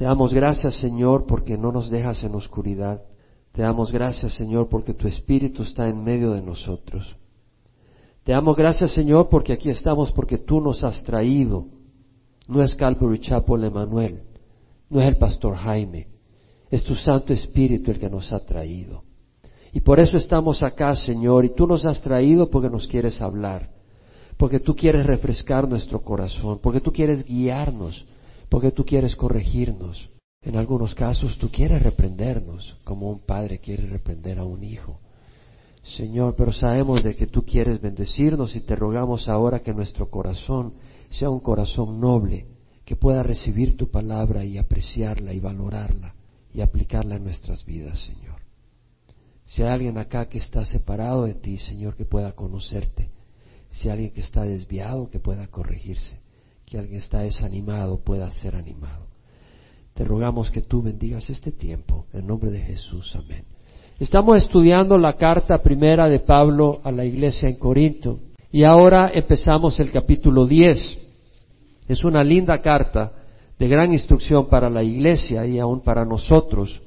Te damos gracias, Señor, porque no nos dejas en oscuridad. Te damos gracias, Señor, porque tu Espíritu está en medio de nosotros. Te damos gracias, Señor, porque aquí estamos, porque tú nos has traído. No es Calvary Chapel Emanuel, no es el pastor Jaime, es tu Santo Espíritu el que nos ha traído. Y por eso estamos acá, Señor, y tú nos has traído porque nos quieres hablar, porque tú quieres refrescar nuestro corazón, porque tú quieres guiarnos, porque tú quieres corregirnos. En algunos casos tú quieres reprendernos, como un padre quiere reprender a un hijo. Señor, pero sabemos de que tú quieres bendecirnos y te rogamos ahora que nuestro corazón sea un corazón noble, que pueda recibir tu palabra y apreciarla y valorarla y aplicarla en nuestras vidas, Señor. Si hay alguien acá que está separado de ti, Señor, que pueda conocerte. Si hay alguien que está desviado, que pueda corregirse. Que alguien está desanimado, pueda ser animado. Te rogamos que tú bendigas este tiempo. En nombre de Jesús. Amén. Estamos estudiando la carta primera de Pablo a la iglesia en Corinto. Y ahora empezamos el capítulo 10. Es una linda carta de gran instrucción para la iglesia y aún para nosotros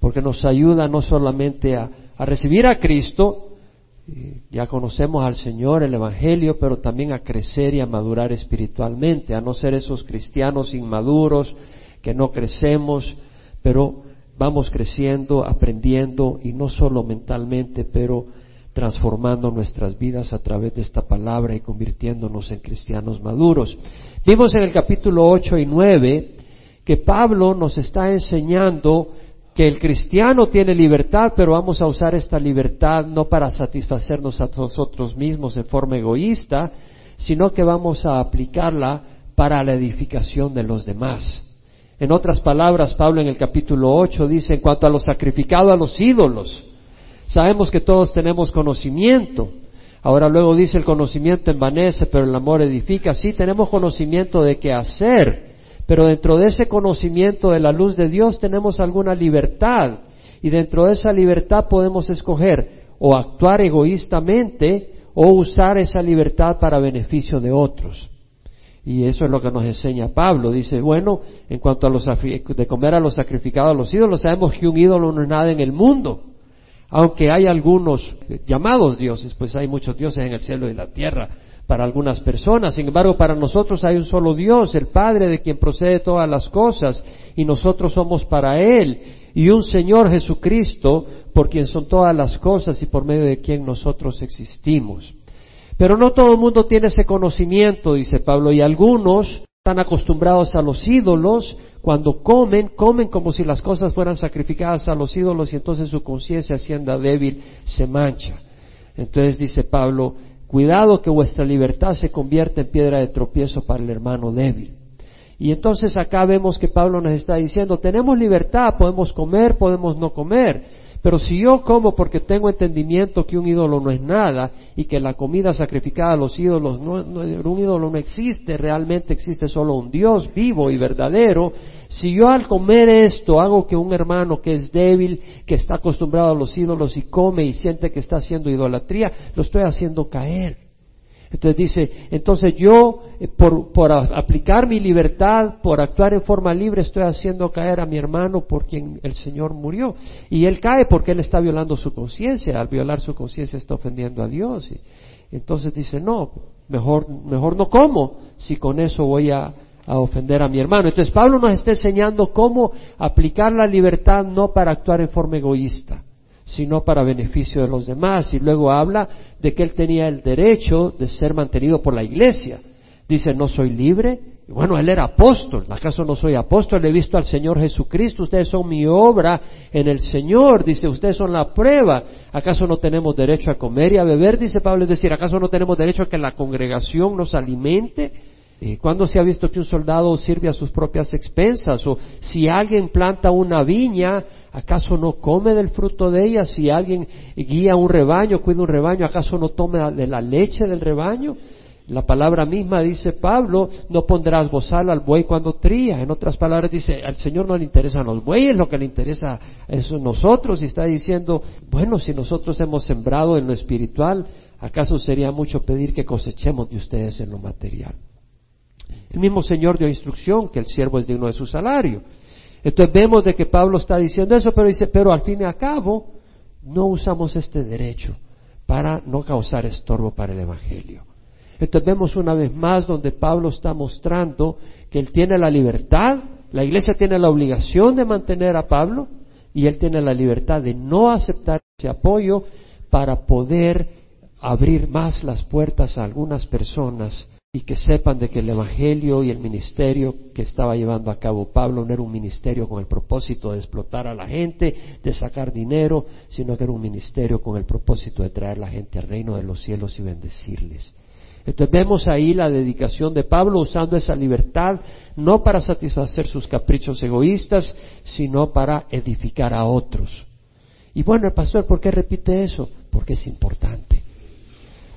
porque nos ayuda no solamente a, recibir a Cristo, ya conocemos al Señor, el Evangelio, pero también a crecer y a madurar espiritualmente, a no ser esos cristianos inmaduros que no crecemos, pero vamos creciendo, aprendiendo y no solo mentalmente, pero transformando nuestras vidas a través de esta palabra y convirtiéndonos en cristianos maduros. Vimos en el capítulo 8 y 9 que Pablo nos está enseñando que el cristiano tiene libertad, pero vamos a usar esta libertad no para satisfacernos a nosotros mismos en forma egoísta, sino que vamos a aplicarla para la edificación de los demás. En otras palabras, Pablo en el capítulo 8 dice, en cuanto a lo sacrificado a los ídolos, sabemos que todos tenemos conocimiento. Ahora luego dice, el conocimiento envanece, pero el amor edifica. Sí, tenemos conocimiento de qué hacer, pero dentro de ese conocimiento de la luz de Dios tenemos alguna libertad y dentro de esa libertad podemos escoger o actuar egoístamente o usar esa libertad para beneficio de otros. Y eso es lo que nos enseña Pablo. Dice, bueno, en cuanto a los de comer a los sacrificados a los ídolos, sabemos que un ídolo no es nada en el mundo. Aunque hay algunos llamados dioses, pues hay muchos dioses en el cielo y la tierra para algunas personas. Sin embargo, para nosotros hay un solo Dios, el Padre de quien procede todas las cosas, y nosotros somos para Él, y un Señor Jesucristo, por quien son todas las cosas y por medio de quien nosotros existimos. Pero no todo el mundo tiene ese conocimiento, dice Pablo, y algunos están acostumbrados a los ídolos, cuando comen, comen como si las cosas fueran sacrificadas a los ídolos y entonces su conciencia siendo débil se mancha. Entonces dice Pablo, Cuidado que vuestra libertad se convierta en piedra de tropiezo para el hermano débil. Y entonces acá vemos que Pablo nos está diciendo, tenemos libertad, podemos comer, podemos no comer, pero si yo como porque tengo entendimiento que un ídolo no es nada y que la comida sacrificada a los ídolos, no, un ídolo no existe, realmente existe solo un Dios vivo y verdadero, si yo al comer esto hago que un hermano que es débil, que está acostumbrado a los ídolos y come y siente que está haciendo idolatría, lo estoy haciendo caer. Entonces dice, entonces yo eh, por, por, aplicar mi libertad, por actuar en forma libre, estoy haciendo caer a mi hermano por quien el Señor murió. Y él cae porque él está violando su conciencia. Al violar su conciencia está ofendiendo a Dios. Entonces dice, no, mejor, mejor no como si con eso voy a, a ofender a mi hermano. Entonces Pablo nos está enseñando cómo aplicar la libertad no para actuar en forma egoísta, sino para beneficio de los demás. Y luego habla de que él tenía el derecho de ser mantenido por la iglesia. Dice, no soy libre. bueno, él era apóstol. ¿Acaso no soy apóstol? He visto al Señor Jesucristo. Ustedes son mi obra en el Señor. Dice, ustedes son la prueba. ¿Acaso no tenemos derecho a comer y a beber? Dice Pablo. Es decir, ¿acaso no tenemos derecho a que la congregación nos alimente? ¿Cuándo se ha visto que un soldado sirve a sus propias expensas? O si alguien planta una viña, ¿acaso no come del fruto de ella? Si alguien guía un rebaño, cuida un rebaño, ¿acaso no tome de la leche del rebaño? La palabra misma dice Pablo, no pondrás bozal al buey cuando tría. En otras palabras dice, al Señor no le interesan los bueyes, lo que le interesa es nosotros. Y está diciendo, bueno, si nosotros hemos sembrado en lo espiritual, ¿acaso sería mucho pedir que cosechemos de ustedes en lo material? El mismo Señor dio instrucción que el siervo es digno de su salario. Entonces vemos de que Pablo está diciendo eso, pero dice, pero al fin y al cabo no usamos este derecho para no causar estorbo para el Evangelio. Entonces vemos una vez más donde Pablo está mostrando que él tiene la libertad, la iglesia tiene la obligación de mantener a Pablo y él tiene la libertad de no aceptar ese apoyo para poder abrir más las puertas a algunas personas y que sepan de que el Evangelio y el ministerio que estaba llevando a cabo Pablo no era un ministerio con el propósito de explotar a la gente, de sacar dinero, sino que era un ministerio con el propósito de traer a la gente al reino de los cielos y bendecirles. Entonces vemos ahí la dedicación de Pablo usando esa libertad no para satisfacer sus caprichos egoístas, sino para edificar a otros. Y bueno, el pastor, ¿por qué repite eso? Porque es importante.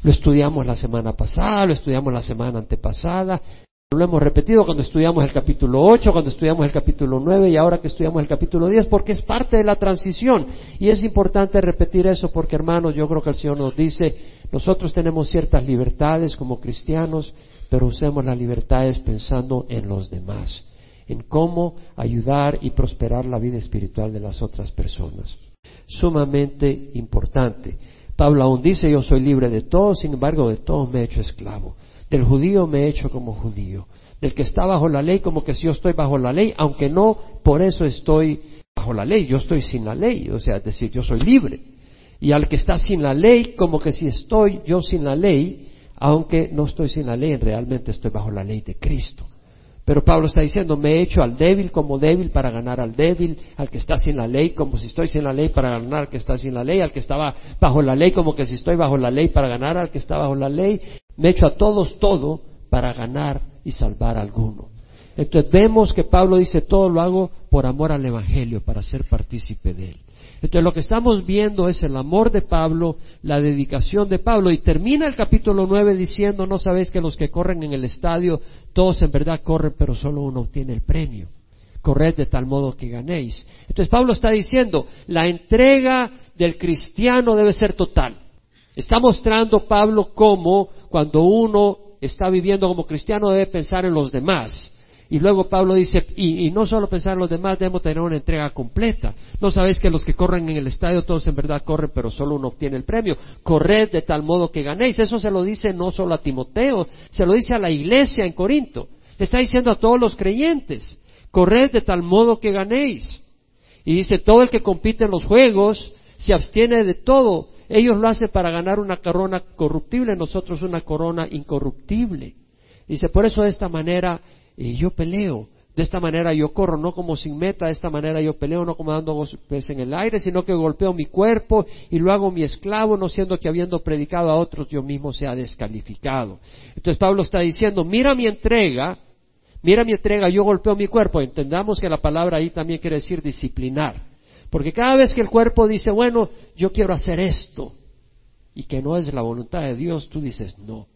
Lo estudiamos la semana pasada, lo estudiamos la semana antepasada, lo hemos repetido cuando estudiamos el capítulo 8, cuando estudiamos el capítulo 9 y ahora que estudiamos el capítulo 10, porque es parte de la transición. Y es importante repetir eso porque, hermanos, yo creo que el Señor nos dice, nosotros tenemos ciertas libertades como cristianos, pero usemos las libertades pensando en los demás, en cómo ayudar y prosperar la vida espiritual de las otras personas. Sumamente importante. Pablo aún dice, yo soy libre de todo, sin embargo de todos me he hecho esclavo. Del judío me he hecho como judío. Del que está bajo la ley como que si yo estoy bajo la ley, aunque no por eso estoy bajo la ley, yo estoy sin la ley, o sea, es decir, yo soy libre. Y al que está sin la ley como que si estoy yo sin la ley, aunque no estoy sin la ley, realmente estoy bajo la ley de Cristo. Pero Pablo está diciendo, me he hecho al débil como débil para ganar al débil, al que está sin la ley como si estoy sin la ley para ganar al que está sin la ley, al que estaba bajo la ley como que si estoy bajo la ley para ganar al que está bajo la ley. Me he hecho a todos todo para ganar y salvar a alguno. Entonces vemos que Pablo dice, todo lo hago por amor al Evangelio, para ser partícipe de él. Entonces lo que estamos viendo es el amor de Pablo, la dedicación de Pablo. Y termina el capítulo 9 diciendo, no sabéis que los que corren en el estadio, todos en verdad corren, pero solo uno obtiene el premio. Corred de tal modo que ganéis. Entonces Pablo está diciendo, la entrega del cristiano debe ser total. Está mostrando Pablo cómo cuando uno está viviendo como cristiano debe pensar en los demás y luego Pablo dice, y, no solo pensar en los demás, debemos tener una entrega completa. No sabéis que los que corren en el estadio, todos en verdad corren, pero solo uno obtiene el premio. Corred de tal modo que ganéis. Eso se lo dice no solo a Timoteo, se lo dice a la iglesia en Corinto. Está diciendo a todos los creyentes, corred de tal modo que ganéis. Y dice, todo el que compite en los juegos se abstiene de todo. Ellos lo hacen para ganar una corona corruptible, nosotros una corona incorruptible. Dice, por eso de esta manera y yo peleo. De esta manera yo corro, no como sin meta, de esta manera yo peleo, no como dando golpes en el aire, sino que golpeo mi cuerpo y lo hago mi esclavo, no siendo que habiendo predicado a otros yo mismo sea descalificado. Entonces Pablo está diciendo, mira mi entrega, mira mi entrega, yo golpeo mi cuerpo. Entendamos que la palabra ahí también quiere decir disciplinar. Porque cada vez que el cuerpo dice, bueno, yo quiero hacer esto, y que no es la voluntad de Dios, tú dices, no,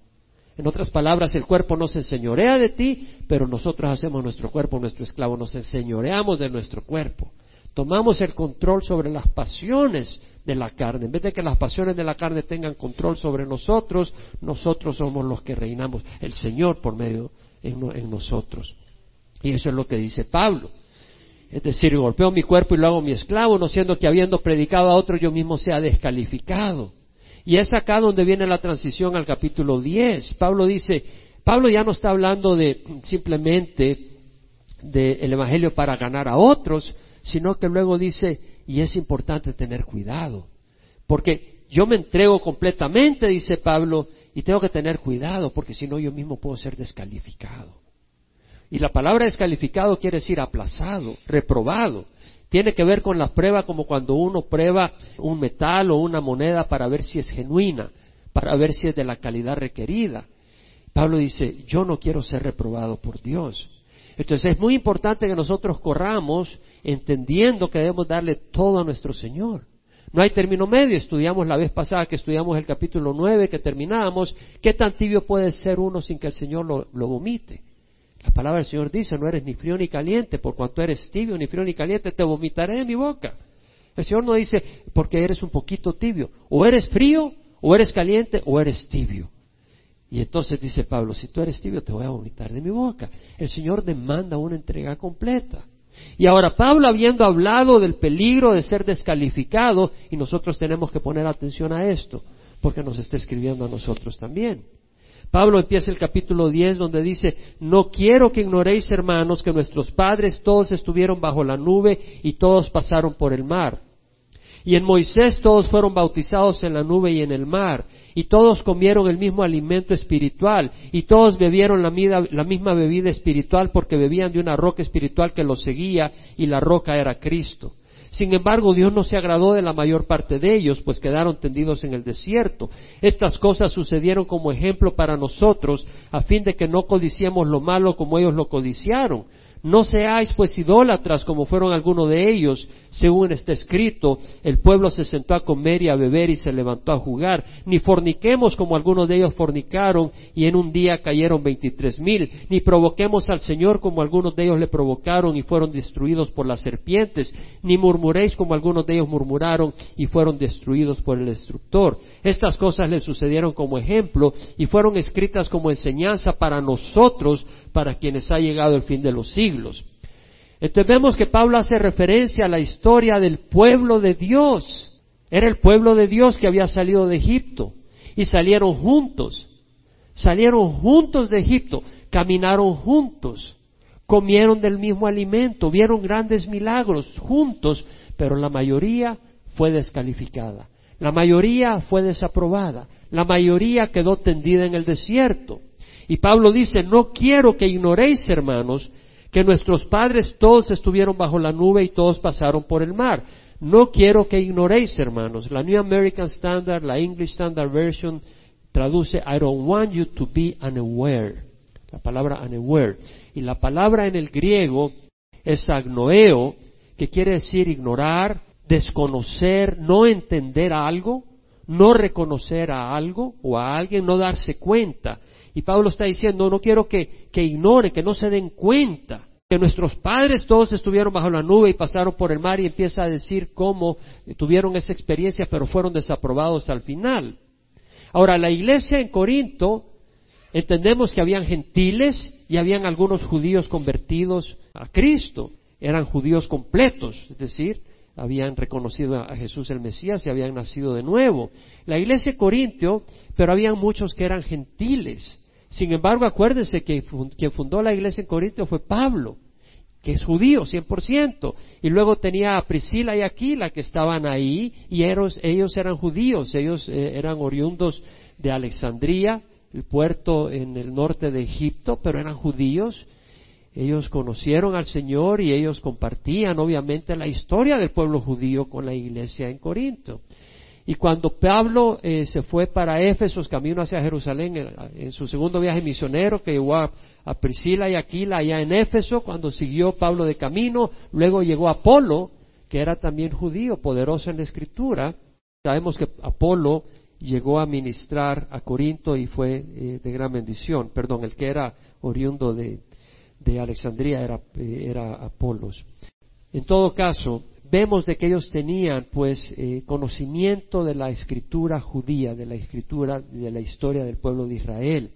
en otras palabras, el cuerpo no se enseñorea de ti, pero nosotros hacemos nuestro cuerpo nuestro esclavo, nos enseñoreamos de nuestro cuerpo. Tomamos el control sobre las pasiones de la carne. En vez de que las pasiones de la carne tengan control sobre nosotros, nosotros somos los que reinamos, el Señor por medio en, nosotros. Y eso es lo que dice Pablo. Es decir, golpeo mi cuerpo y lo hago mi esclavo, no siendo que habiendo predicado a otro yo mismo sea descalificado. Y es acá donde viene la transición al capítulo 10. Pablo dice, Pablo ya no está hablando de simplemente del Evangelio para ganar a otros, sino que luego dice, y es importante tener cuidado, porque yo me entrego completamente, dice Pablo, y tengo que tener cuidado, porque si no yo mismo puedo ser descalificado. Y la palabra descalificado quiere decir aplazado, reprobado. Tiene que ver con la prueba como cuando uno prueba un metal o una moneda para ver si es genuina, para ver si es de la calidad requerida. Pablo dice, yo no quiero ser reprobado por Dios. Entonces es muy importante que nosotros corramos entendiendo que debemos darle todo a nuestro Señor. No hay término medio. Estudiamos la vez pasada que estudiamos el capítulo 9 que terminábamos. ¿Qué tan tibio puede ser uno sin que el Señor lo, lo vomite? La palabra del Señor dice, no eres ni frío ni caliente, por cuanto eres tibio, ni frío ni caliente, te vomitaré de mi boca. El Señor no dice, porque eres un poquito tibio, o eres frío, o eres caliente, o eres tibio. Y entonces dice Pablo, si tú eres tibio, te voy a vomitar de mi boca. El Señor demanda una entrega completa. Y ahora Pablo habiendo hablado del peligro de ser descalificado, y nosotros tenemos que poner atención a esto, porque nos está escribiendo a nosotros también. Pablo empieza el capítulo 10 donde dice, no quiero que ignoréis, hermanos, que nuestros padres todos estuvieron bajo la nube y todos pasaron por el mar. Y en Moisés todos fueron bautizados en la nube y en el mar, y todos comieron el mismo alimento espiritual, y todos bebieron la, la, misma bebida espiritual porque bebían de una roca espiritual que los seguía, y la roca era Cristo. Sin embargo, Dios no se agradó de la mayor parte de ellos, pues quedaron tendidos en el desierto. Estas cosas sucedieron como ejemplo para nosotros, a fin de que no codiciemos lo malo como ellos lo codiciaron. No seáis pues idólatras como fueron algunos de ellos, según está escrito, el pueblo se sentó a comer y a beber y se levantó a jugar, ni forniquemos como algunos de ellos fornicaron y en un día cayeron veintitrés mil, ni provoquemos al Señor como algunos de ellos le provocaron y fueron destruidos por las serpientes, ni murmuréis como algunos de ellos murmuraron y fueron destruidos por el destructor. Estas cosas le sucedieron como ejemplo y fueron escritas como enseñanza para nosotros, para quienes ha llegado el fin de los siglos. Entonces vemos que Pablo hace referencia a la historia del pueblo de Dios. Era el pueblo de Dios que había salido de Egipto y salieron juntos. Salieron juntos de Egipto, caminaron juntos, comieron del mismo alimento, vieron grandes milagros juntos, pero la mayoría fue descalificada. La mayoría fue desaprobada. La mayoría quedó tendida en el desierto. Y Pablo dice, no quiero que ignoréis, hermanos, que nuestros padres todos estuvieron bajo la nube y todos pasaron por el mar. No quiero que ignoréis, hermanos. La New American Standard, la English Standard Version, traduce, I don't want you to be unaware. La palabra unaware. Y la palabra en el griego es agnoeo, que quiere decir ignorar, desconocer, no entender algo, no reconocer a algo o a alguien, no darse cuenta. Y Pablo está diciendo, no quiero que, que ignoren, que no se den cuenta que nuestros padres todos estuvieron bajo la nube y pasaron por el mar y empieza a decir cómo tuvieron esa experiencia pero fueron desaprobados al final. Ahora, la iglesia en Corinto, entendemos que habían gentiles y habían algunos judíos convertidos a Cristo. Eran judíos completos, es decir, habían reconocido a Jesús el Mesías y habían nacido de nuevo. La iglesia de Corintio, pero habían muchos que eran gentiles. Sin embargo, acuérdense que quien fundó la iglesia en Corinto fue Pablo, que es judío 100%. Y luego tenía a Priscila y Aquila que estaban ahí y ellos, eran judíos, ellos eh, eran oriundos de Alexandría, el puerto en el norte de Egipto, pero eran judíos. Ellos conocieron al Señor y ellos compartían obviamente la historia del pueblo judío con la iglesia en Corinto. Y cuando Pablo eh, se fue para Éfeso, camino hacia Jerusalén, en, su segundo viaje misionero, que llegó a, Priscila y Aquila allá en Éfeso, cuando siguió Pablo de camino, luego llegó Apolo, que era también judío, poderoso en la escritura. Sabemos que Apolo llegó a ministrar a Corinto y fue eh, de gran bendición. Perdón, el que era oriundo de, Alexandría era, eh, era Apolos. En todo caso, vemos de que ellos tenían pues eh, conocimiento de la escritura judía, de la escritura, de la historia del pueblo de Israel.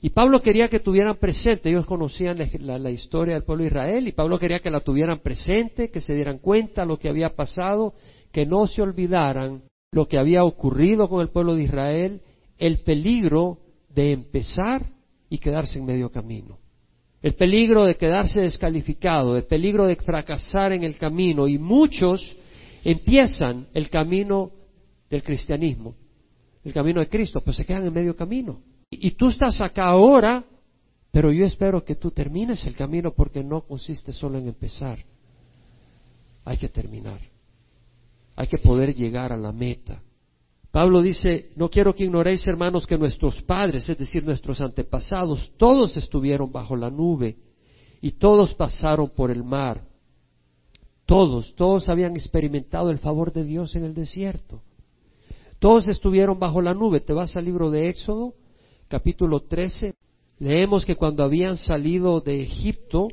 Y Pablo quería que tuvieran presente, ellos conocían la, historia del pueblo de Israel y Pablo quería que la tuvieran presente, que se dieran cuenta lo que había pasado, que no se olvidaran lo que había ocurrido con el pueblo de Israel, el peligro de empezar y quedarse en medio camino el peligro de quedarse descalificado, el peligro de fracasar en el camino y muchos empiezan el camino del cristianismo, el camino de Cristo, pues se quedan en medio camino. Y, tú estás acá ahora, pero yo espero que tú termines el camino porque no consiste solo en empezar, hay que terminar, hay que poder llegar a la meta. Pablo dice, no quiero que ignoréis, hermanos, que nuestros padres, es decir, nuestros antepasados, todos estuvieron bajo la nube y todos pasaron por el mar. Todos, todos habían experimentado el favor de Dios en el desierto. Todos estuvieron bajo la nube. Te vas al libro de Éxodo, capítulo 13. Leemos que cuando habían salido de Egipto,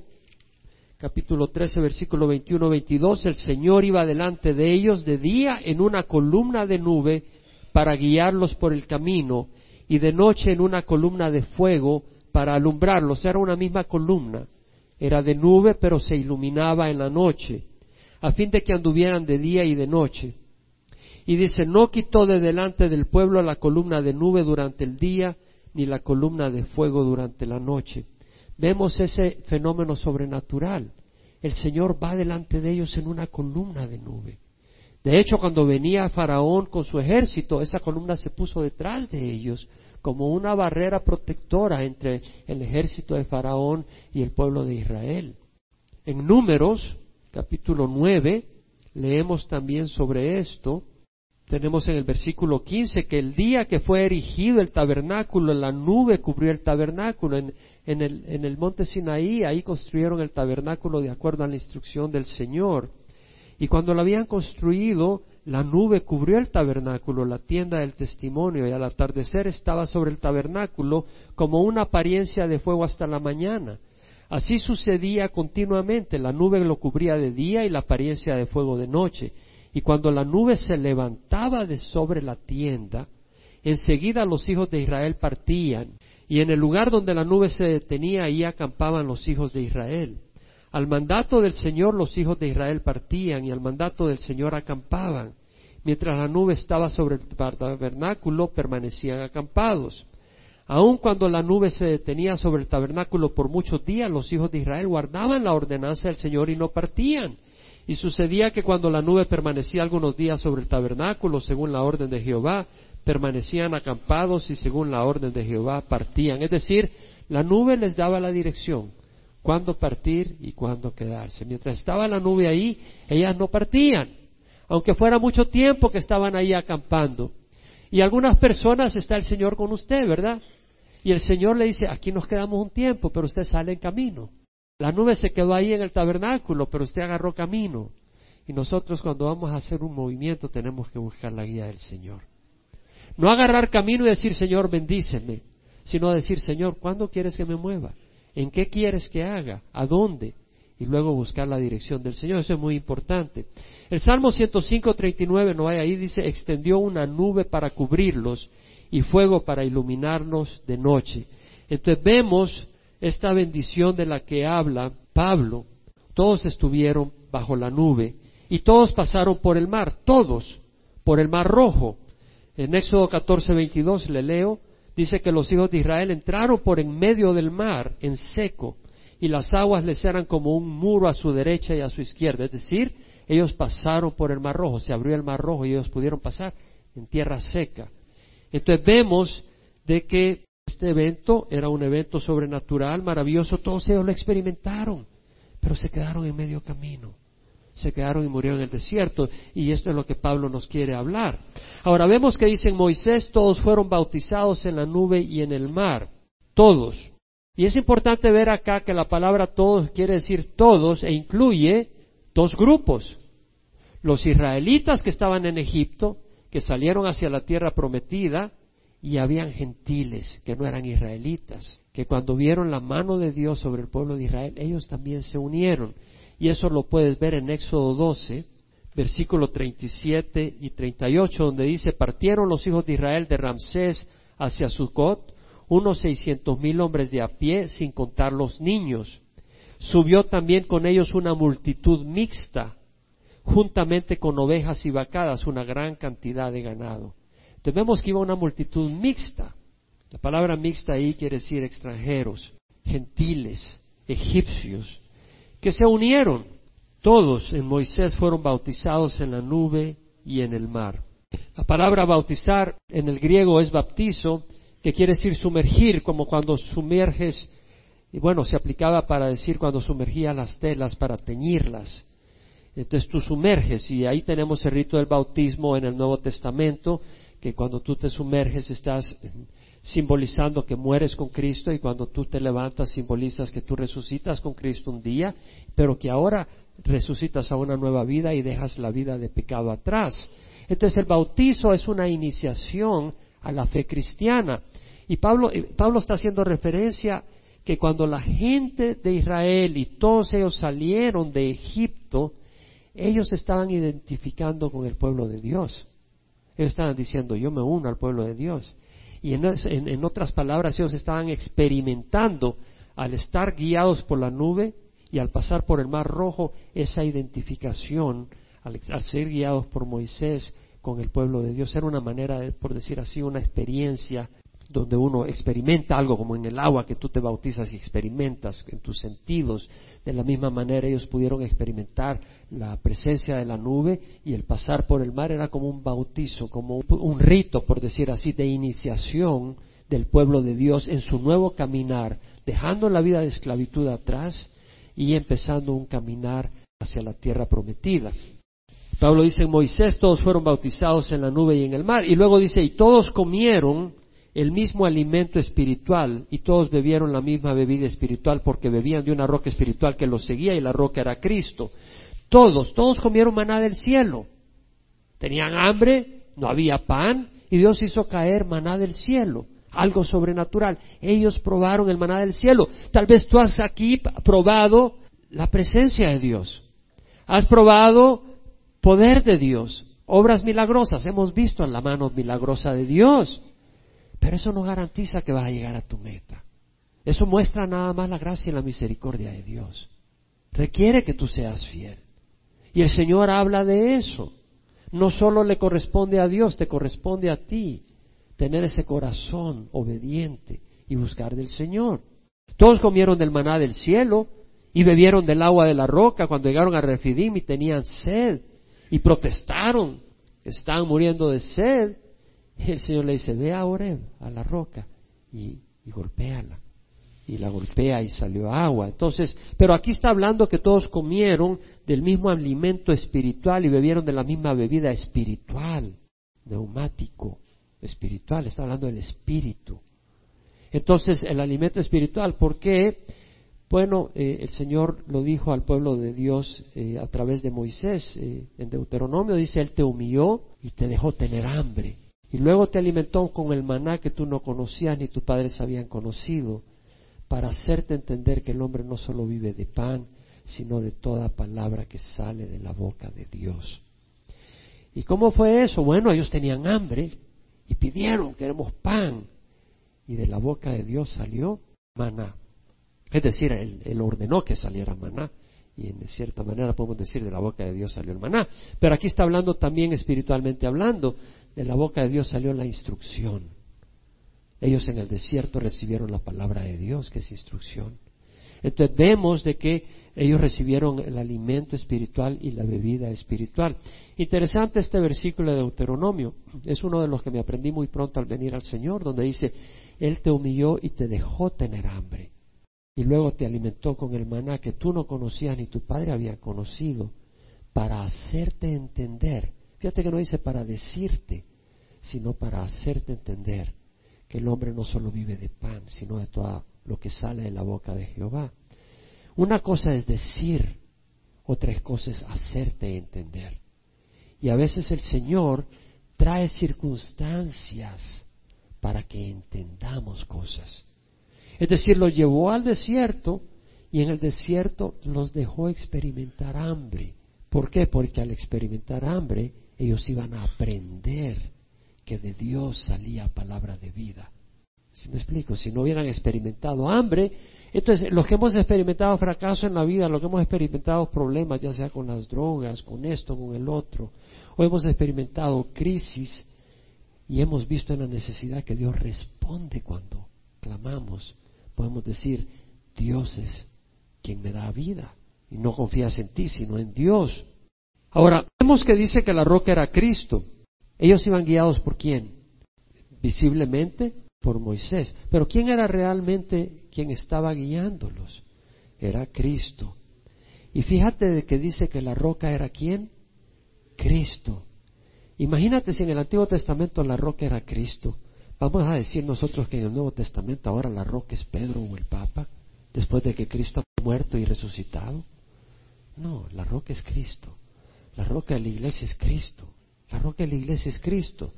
capítulo 13, versículo 21-22, el Señor iba delante de ellos de día en una columna de nube para guiarlos por el camino y de noche en una columna de fuego para alumbrarlos. Era una misma columna Era de nube, pero se iluminaba en la noche, a fin de que anduvieran de día y de noche. Y dice, no quitó de delante del pueblo la columna de nube durante el día, ni la columna de fuego durante la noche. Vemos ese fenómeno sobrenatural. El Señor va delante de ellos en una columna de nube. De hecho, cuando venía Faraón con su ejército, esa columna se puso detrás de ellos como una barrera protectora entre el ejército de Faraón y el pueblo de Israel. En Números, capítulo 9, leemos también sobre esto. Tenemos en el versículo 15 que el día que fue erigido el tabernáculo, la nube cubrió el tabernáculo. En, el, en el monte Sinaí, ahí construyeron el tabernáculo de acuerdo a la instrucción del Señor. Y cuando lo habían construido, la nube cubrió el tabernáculo, la tienda del testimonio, y al atardecer estaba sobre el tabernáculo como una apariencia de fuego hasta la mañana. Así sucedía continuamente, la nube lo cubría de día y la apariencia de fuego de noche. Y cuando la nube se levantaba de sobre la tienda, enseguida los hijos de Israel partían, y en el lugar donde la nube se detenía, ahí acampaban los hijos de Israel. Al mandato del Señor los hijos de Israel partían y al mandato del Señor acampaban. Mientras la nube estaba sobre el tabernáculo, permanecían acampados. Aun cuando la nube se detenía sobre el tabernáculo por muchos días, los hijos de Israel guardaban la ordenanza del Señor y no partían. Y sucedía que cuando la nube permanecía algunos días sobre el tabernáculo, según la orden de Jehová, permanecían acampados y según la orden de Jehová partían. Es decir, la nube les daba la dirección cuándo partir y cuándo quedarse. Mientras estaba la nube ahí, ellas no partían, aunque fuera mucho tiempo que estaban ahí acampando. Y algunas personas está el Señor con usted, ¿verdad? Y el Señor le dice, aquí nos quedamos un tiempo, pero usted sale en camino. La nube se quedó ahí en el tabernáculo, pero usted agarró camino. Y nosotros cuando vamos a hacer un movimiento tenemos que buscar la guía del Señor. No agarrar camino y decir, Señor, bendíceme, sino decir, Señor, ¿cuándo quieres que me mueva? ¿En qué quieres que haga? ¿A dónde? Y luego buscar la dirección del Señor. Eso es muy importante. El Salmo 105, 39, no hay ahí, dice, extendió una nube para cubrirlos y fuego para iluminarnos de noche. Entonces vemos esta bendición de la que habla Pablo. Todos estuvieron bajo la nube y todos pasaron por el mar, todos, por el mar rojo. En Éxodo 14, 22 le leo, dice que los hijos de Israel entraron por en medio del mar en seco y las aguas les eran como un muro a su derecha y a su izquierda. Es decir, ellos pasaron por el mar rojo, se abrió el mar rojo y ellos pudieron pasar en tierra seca. Entonces vemos de que este evento era un evento sobrenatural, maravilloso, todos ellos lo experimentaron, pero se quedaron en medio camino se quedaron y murieron en el desierto. Y esto es lo que Pablo nos quiere hablar. Ahora vemos que dice en Moisés, todos fueron bautizados en la nube y en el mar. Todos. Y es importante ver acá que la palabra todos quiere decir todos e incluye dos grupos. Los israelitas que estaban en Egipto, que salieron hacia la tierra prometida, y habían gentiles que no eran israelitas, que cuando vieron la mano de Dios sobre el pueblo de Israel, ellos también se unieron. Y eso lo puedes ver en Éxodo 12, versículo 37 y 38, donde dice, partieron los hijos de Israel de Ramsés hacia Sucot, unos seiscientos mil hombres de a pie, sin contar los niños. Subió también con ellos una multitud mixta, juntamente con ovejas y vacadas, una gran cantidad de ganado. Entonces vemos que iba una multitud mixta. La palabra mixta ahí quiere decir extranjeros, gentiles, egipcios, que se unieron. Todos en Moisés fueron bautizados en la nube y en el mar. La palabra bautizar en el griego es baptizo, que quiere decir sumergir, como cuando sumerges, y bueno, se aplicaba para decir cuando sumergía las telas para teñirlas. Entonces tú sumerges, y ahí tenemos el rito del bautismo en el Nuevo Testamento, que cuando tú te sumerges estás simbolizando que mueres con Cristo y cuando tú te levantas simbolizas que tú resucitas con Cristo un día, pero que ahora resucitas a una nueva vida y dejas la vida de pecado atrás. Entonces el bautizo es una iniciación a la fe cristiana. Y Pablo, eh, Pablo está haciendo referencia que cuando la gente de Israel y todos ellos salieron de Egipto, ellos estaban identificando con el pueblo de Dios. Ellos estaban diciendo, yo me uno al pueblo de Dios. Y en, otras palabras, ellos estaban experimentando al estar guiados por la nube Y al pasar por el Mar Rojo, esa identificación, al, ser guiados por Moisés con el pueblo de Dios, era una manera, de, por decir así, una experiencia donde uno experimenta algo como en el agua que tú te bautizas y experimentas en tus sentidos. De la misma manera ellos pudieron experimentar la presencia de la nube y el pasar por el mar era como un bautizo, como un rito, por decir así, de iniciación del pueblo de Dios en su nuevo caminar, dejando la vida de esclavitud atrás y empezando un caminar hacia la tierra prometida. Pablo dice en Moisés todos fueron bautizados en la nube y en el mar y luego dice y todos comieron el mismo alimento espiritual y todos bebieron la misma bebida espiritual porque bebían de una roca espiritual que los seguía y la roca era Cristo. Todos, todos comieron maná del cielo. Tenían hambre, no había pan y Dios hizo caer maná del cielo, algo sobrenatural. Ellos probaron el maná del cielo. Tal vez tú has aquí probado la presencia de Dios. Has probado poder de Dios, obras milagrosas. Hemos visto en la mano milagrosa de Dios. Pero eso no garantiza que vas a llegar a tu meta. Eso muestra nada más la gracia y la misericordia de Dios. Requiere que tú seas fiel. Y el Señor habla de eso. No solo le corresponde a Dios, te corresponde a ti tener ese corazón obediente y buscar del Señor. Todos comieron del maná del cielo y bebieron del agua de la roca cuando llegaron a Refidim y tenían sed y protestaron, estaban muriendo de sed el Señor le dice, ve ahora a la roca y, y golpéala. Y la golpea y salió agua. Entonces, pero aquí está hablando que todos comieron del mismo alimento espiritual y bebieron de la misma bebida espiritual, neumático, espiritual. Está hablando del espíritu. Entonces, el alimento espiritual, ¿por qué? Bueno, eh, el Señor lo dijo al pueblo de Dios eh, a través de Moisés. Eh, en Deuteronomio dice, Él te humilló y te dejó tener hambre. Y luego te alimentó con el maná que tú no conocías ni tus padres habían conocido, para hacerte entender que el hombre no solo vive de pan, sino de toda palabra que sale de la boca de Dios. ¿Y cómo fue eso? Bueno, ellos tenían hambre y pidieron, queremos pan. Y de la boca de Dios salió maná. Es decir, él, ordenó que saliera maná. Y en cierta manera podemos decir de la boca de Dios salió el maná. Pero aquí está hablando también espiritualmente hablando de la boca de Dios salió la instrucción. Ellos en el desierto recibieron la palabra de Dios, que es instrucción. Entonces vemos de que ellos recibieron el alimento espiritual y la bebida espiritual. Interesante este versículo de Deuteronomio. Es uno de los que me aprendí muy pronto al venir al Señor, donde dice, Él te humilló y te dejó tener hambre. Y luego te alimentó con el maná que tú no conocías ni tu padre había conocido, para hacerte entender Fíjate que no dice para decirte, sino para hacerte entender que el hombre no solo vive de pan, sino de todo lo que sale de la boca de Jehová. Una cosa es decir, otra cosa es hacerte entender. Y a veces el Señor trae circunstancias para que entendamos cosas. Es decir, los llevó al desierto y en el desierto los dejó experimentar hambre. ¿Por qué? Porque al experimentar hambre ellos iban a aprender que de Dios salía palabra de vida. Si me explico, si no hubieran experimentado hambre, entonces los que hemos experimentado fracaso en la vida, los que hemos experimentado problemas, ya sea con las drogas, con esto, con el otro, o hemos experimentado crisis y hemos visto en la necesidad que Dios responde cuando clamamos, podemos decir, Dios es quien me da vida y no confías en ti, sino en Dios. Ahora, vemos que dice que la roca era Cristo. Ellos iban guiados por quién? Visiblemente por Moisés. Pero ¿quién era realmente quien estaba guiándolos? Era Cristo. Y fíjate de que dice que la roca era quién? Cristo. Imagínate si en el Antiguo Testamento la roca era Cristo. Vamos a decir nosotros que en el Nuevo Testamento ahora la roca es Pedro o el Papa, después de que Cristo ha muerto y resucitado. No, la roca es Cristo. La roca de la iglesia es Cristo. La roca de la iglesia es Cristo.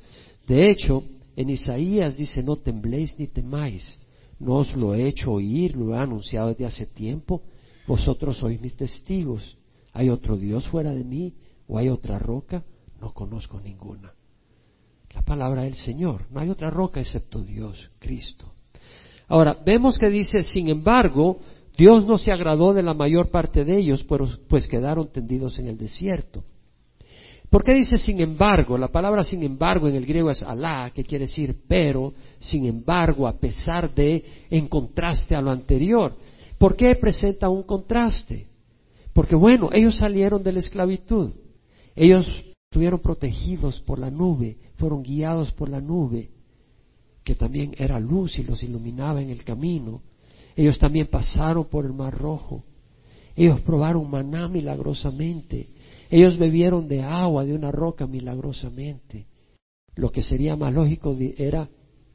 De hecho, en Isaías dice, no tembléis ni temáis. No os lo he hecho oír, lo he anunciado desde hace tiempo. Vosotros sois mis testigos. ¿Hay otro Dios fuera de mí? ¿O hay otra roca? No conozco ninguna. La palabra del Señor. No hay otra roca excepto Dios, Cristo. Ahora, vemos que dice, sin embargo, Dios no se agradó de la mayor parte de ellos, pues quedaron tendidos en el desierto. ¿Por qué dice sin embargo? La palabra sin embargo en el griego es alá, que quiere decir pero, sin embargo, a pesar de, en contraste a lo anterior. ¿Por qué presenta un contraste? Porque bueno, ellos salieron de la esclavitud. Ellos estuvieron protegidos por la nube, fueron guiados por la nube, que también era luz y los iluminaba en el camino. Ellos también pasaron por el Mar Rojo. Ellos probaron maná milagrosamente. Ellos bebieron de agua de una roca milagrosamente. Lo que sería más lógico era,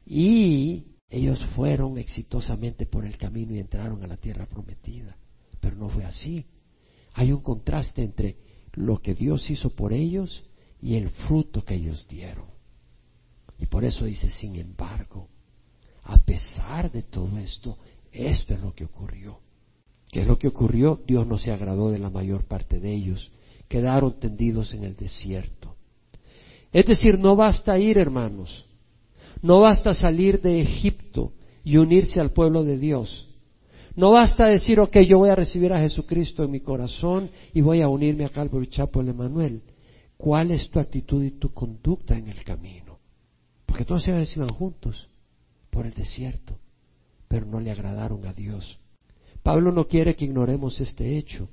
y ellos fueron exitosamente por el camino y entraron a la tierra prometida. Pero no fue así. Hay un contraste entre lo que Dios hizo por ellos y el fruto que ellos dieron. Y por eso dice, sin embargo, a pesar de todo esto, esto es lo que ocurrió. ¿Qué es lo que ocurrió? Dios no se agradó de la mayor parte de ellos. Quedaron tendidos en el desierto. Es decir, no basta ir, hermanos. No basta salir de Egipto y unirse al pueblo de Dios. No basta decir, ok, yo voy a recibir a Jesucristo en mi corazón y voy a unirme a Calvary Chapel Emanuel. ¿Cuál es tu actitud y tu conducta en el camino? Porque todos ellos iban juntos por el desierto, pero no le agradaron a Dios. Pablo no quiere que ignoremos este hecho.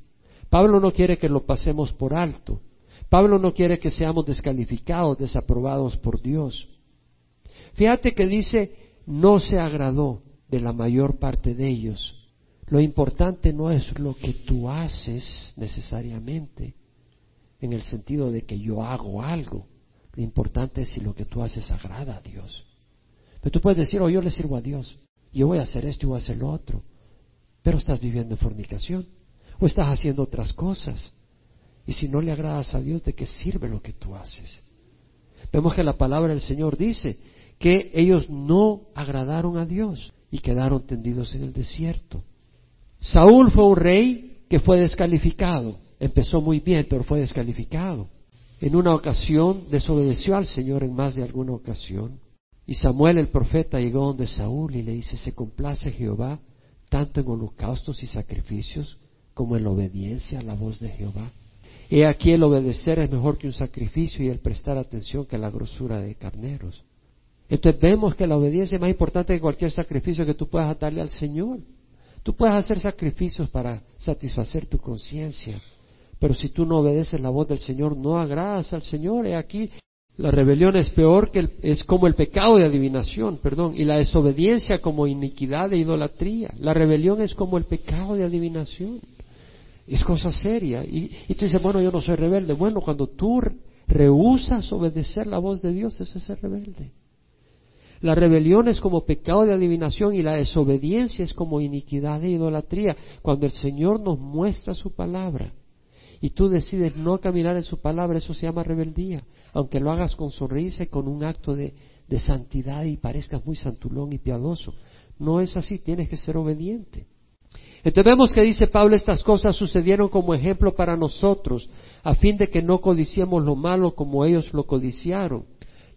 Pablo no quiere que lo pasemos por alto. Pablo no quiere que seamos descalificados, desaprobados por Dios. Fíjate que dice, no se agradó de la mayor parte de ellos lo importante no es lo que tú haces necesariamente, en el sentido de que yo hago algo. Lo importante es si lo que tú haces agrada a Dios. Pero tú puedes decir, oh, yo le sirvo a Dios, yo voy a hacer esto y voy a hacer lo otro. Pero estás viviendo en fornicación, o estás haciendo otras cosas. Y si no le agradas a Dios, ¿de qué sirve lo que tú haces? Vemos que la palabra del Señor dice que ellos no agradaron a Dios y quedaron tendidos en el desierto. Saúl fue un rey que fue descalificado. Empezó muy bien, pero fue descalificado. En una ocasión desobedeció al Señor en más de alguna ocasión. Y Samuel el profeta llegó donde Saúl y le dice, ¿se complace Jehová tanto en holocaustos y sacrificios como en la obediencia a la voz de Jehová? He aquí el obedecer es mejor que un sacrificio y el prestar atención que la grosura de carneros. Entonces vemos que la obediencia es más importante que cualquier sacrificio que tú puedas darle al Señor. Tú puedes hacer sacrificios para satisfacer tu conciencia, pero si tú no obedeces la voz del Señor, no agradas al Señor. He aquí, la rebelión es peor que es como el pecado de adivinación, perdón, y la desobediencia como iniquidad e idolatría. La rebelión es como el pecado de adivinación. Es cosa seria. Y, tú dices, bueno, yo no soy rebelde. Bueno, cuando tú rehusas obedecer la voz de Dios, eso es ser rebelde. La rebelión es como pecado de adivinación y la desobediencia es como iniquidad e idolatría. Cuando el Señor nos muestra su palabra y tú decides no caminar en su palabra, eso se llama rebeldía. Aunque lo hagas con sonrisa y con un acto de, de santidad y parezcas muy santulón y piadoso. No es así, tienes que ser obediente. Entonces que dice Pablo, estas cosas sucedieron como ejemplo para nosotros, a fin de que no codiciemos lo malo como ellos lo codiciaron.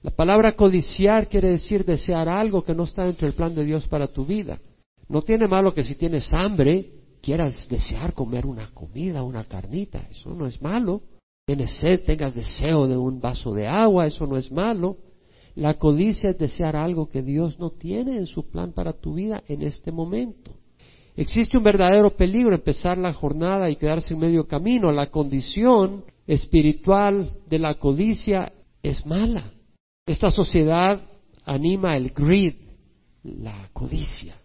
La palabra codiciar quiere decir desear algo que no está dentro del plan de Dios para tu vida. No tiene malo que si tienes hambre quieras desear comer una comida, una carnita, eso no es malo. Tienes sed, tengas deseo de un vaso de agua, eso no es malo. La codicia es desear algo que Dios no tiene en su plan para tu vida en este momento. Existe un verdadero peligro empezar la jornada y quedarse en medio camino. La condición espiritual de la codicia es mala. Esta sociedad anima el greed, la codicia,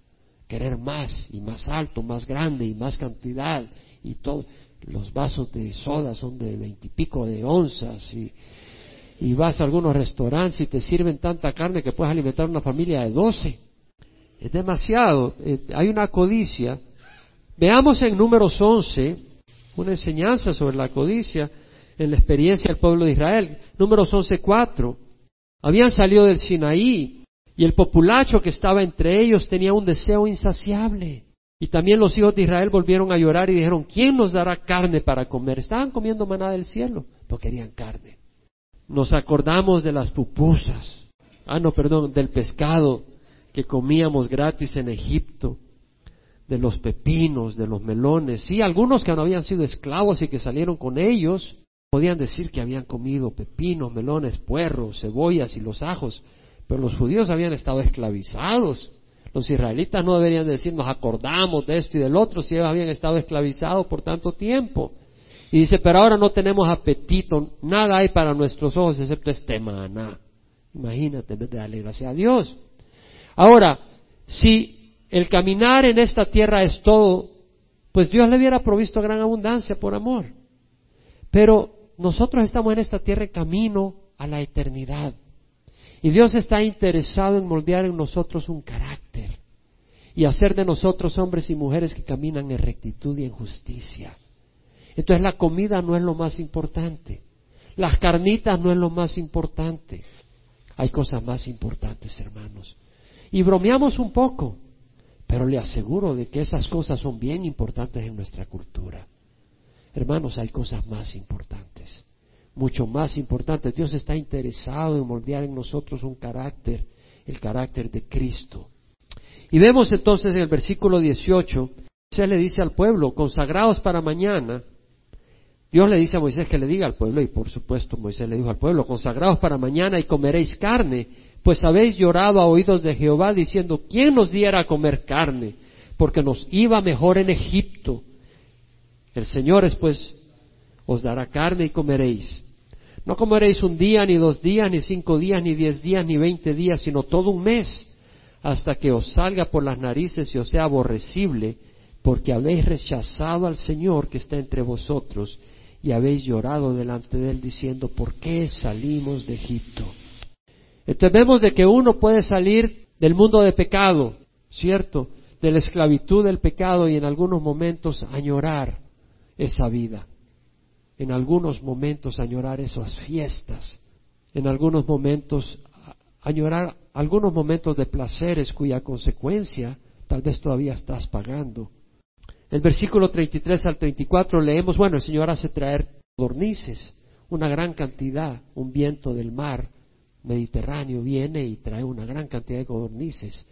querer más y más alto, más grande y más cantidad y todo. Los vasos de soda son de veintipico de onzas y, y vas a algunos restaurantes y te sirven tanta carne que puedes alimentar una familia de doce. Es demasiado. Eh, hay una codicia. Veamos en números once una enseñanza sobre la codicia en la experiencia del pueblo de Israel. Números once cuatro. Habían salido del Sinaí y el populacho que estaba entre ellos tenía un deseo insaciable. Y también los hijos de Israel volvieron a llorar y dijeron, ¿quién nos dará carne para comer? Estaban comiendo maná del cielo, no querían carne. Nos acordamos de las pupusas, ah no, perdón, del pescado que comíamos gratis en Egipto, de los pepinos, de los melones. Sí, algunos que no habían sido esclavos y que salieron con ellos podían decir que habían comido pepinos, melones, puerros, cebollas y los ajos, pero los judíos habían estado esclavizados. Los israelitas no deberían decir nos acordamos de esto y del otro si ellos habían estado esclavizados por tanto tiempo. Y dice, pero ahora no tenemos apetito, nada hay para nuestros ojos excepto este maná. Imagínate, en de darle gracias a Dios. Ahora, si el caminar en esta tierra es todo, pues Dios le hubiera provisto gran abundancia por amor. Pero nosotros estamos en esta tierra en camino a la eternidad. Y Dios está interesado en moldear en nosotros un carácter y hacer de nosotros hombres y mujeres que caminan en rectitud y en justicia. Entonces la comida no es lo más importante. Las carnitas no es lo más importante. Hay cosas más importantes, hermanos. Y bromeamos un poco, pero le aseguro de que esas cosas son bien importantes en nuestra cultura. Hermanos, hay cosas más importantes, mucho más importantes. Dios está interesado en moldear en nosotros un carácter, el carácter de Cristo. Y vemos entonces en el versículo 18, se le dice al pueblo, consagrados para mañana, Dios le dice a Moisés que le diga al pueblo, y por supuesto Moisés le dijo al pueblo, consagrados para mañana y comeréis carne, pues habéis llorado a oídos de Jehová diciendo, ¿quién nos diera a comer carne? Porque nos iba mejor en Egipto. El Señor después os dará carne y comeréis. No comeréis un día, ni dos días, ni cinco días, ni diez días, ni veinte días, sino todo un mes, hasta que os salga por las narices y os sea aborrecible, porque habéis rechazado al Señor que está entre vosotros, y habéis llorado delante de él diciendo, ¿por qué salimos de Egipto? Entonces vemos de que uno puede salir del mundo de pecado, ¿cierto? De la esclavitud del pecado y en algunos momentos añorar esa vida. En algunos momentos añorar esas fiestas. En algunos momentos añorar algunos momentos de placeres cuya consecuencia tal vez todavía estás pagando. El versículo 33 al 34 leemos, bueno, el Señor hace traer codornices, una gran cantidad, un viento del mar Mediterráneo viene y trae una gran cantidad de codornices.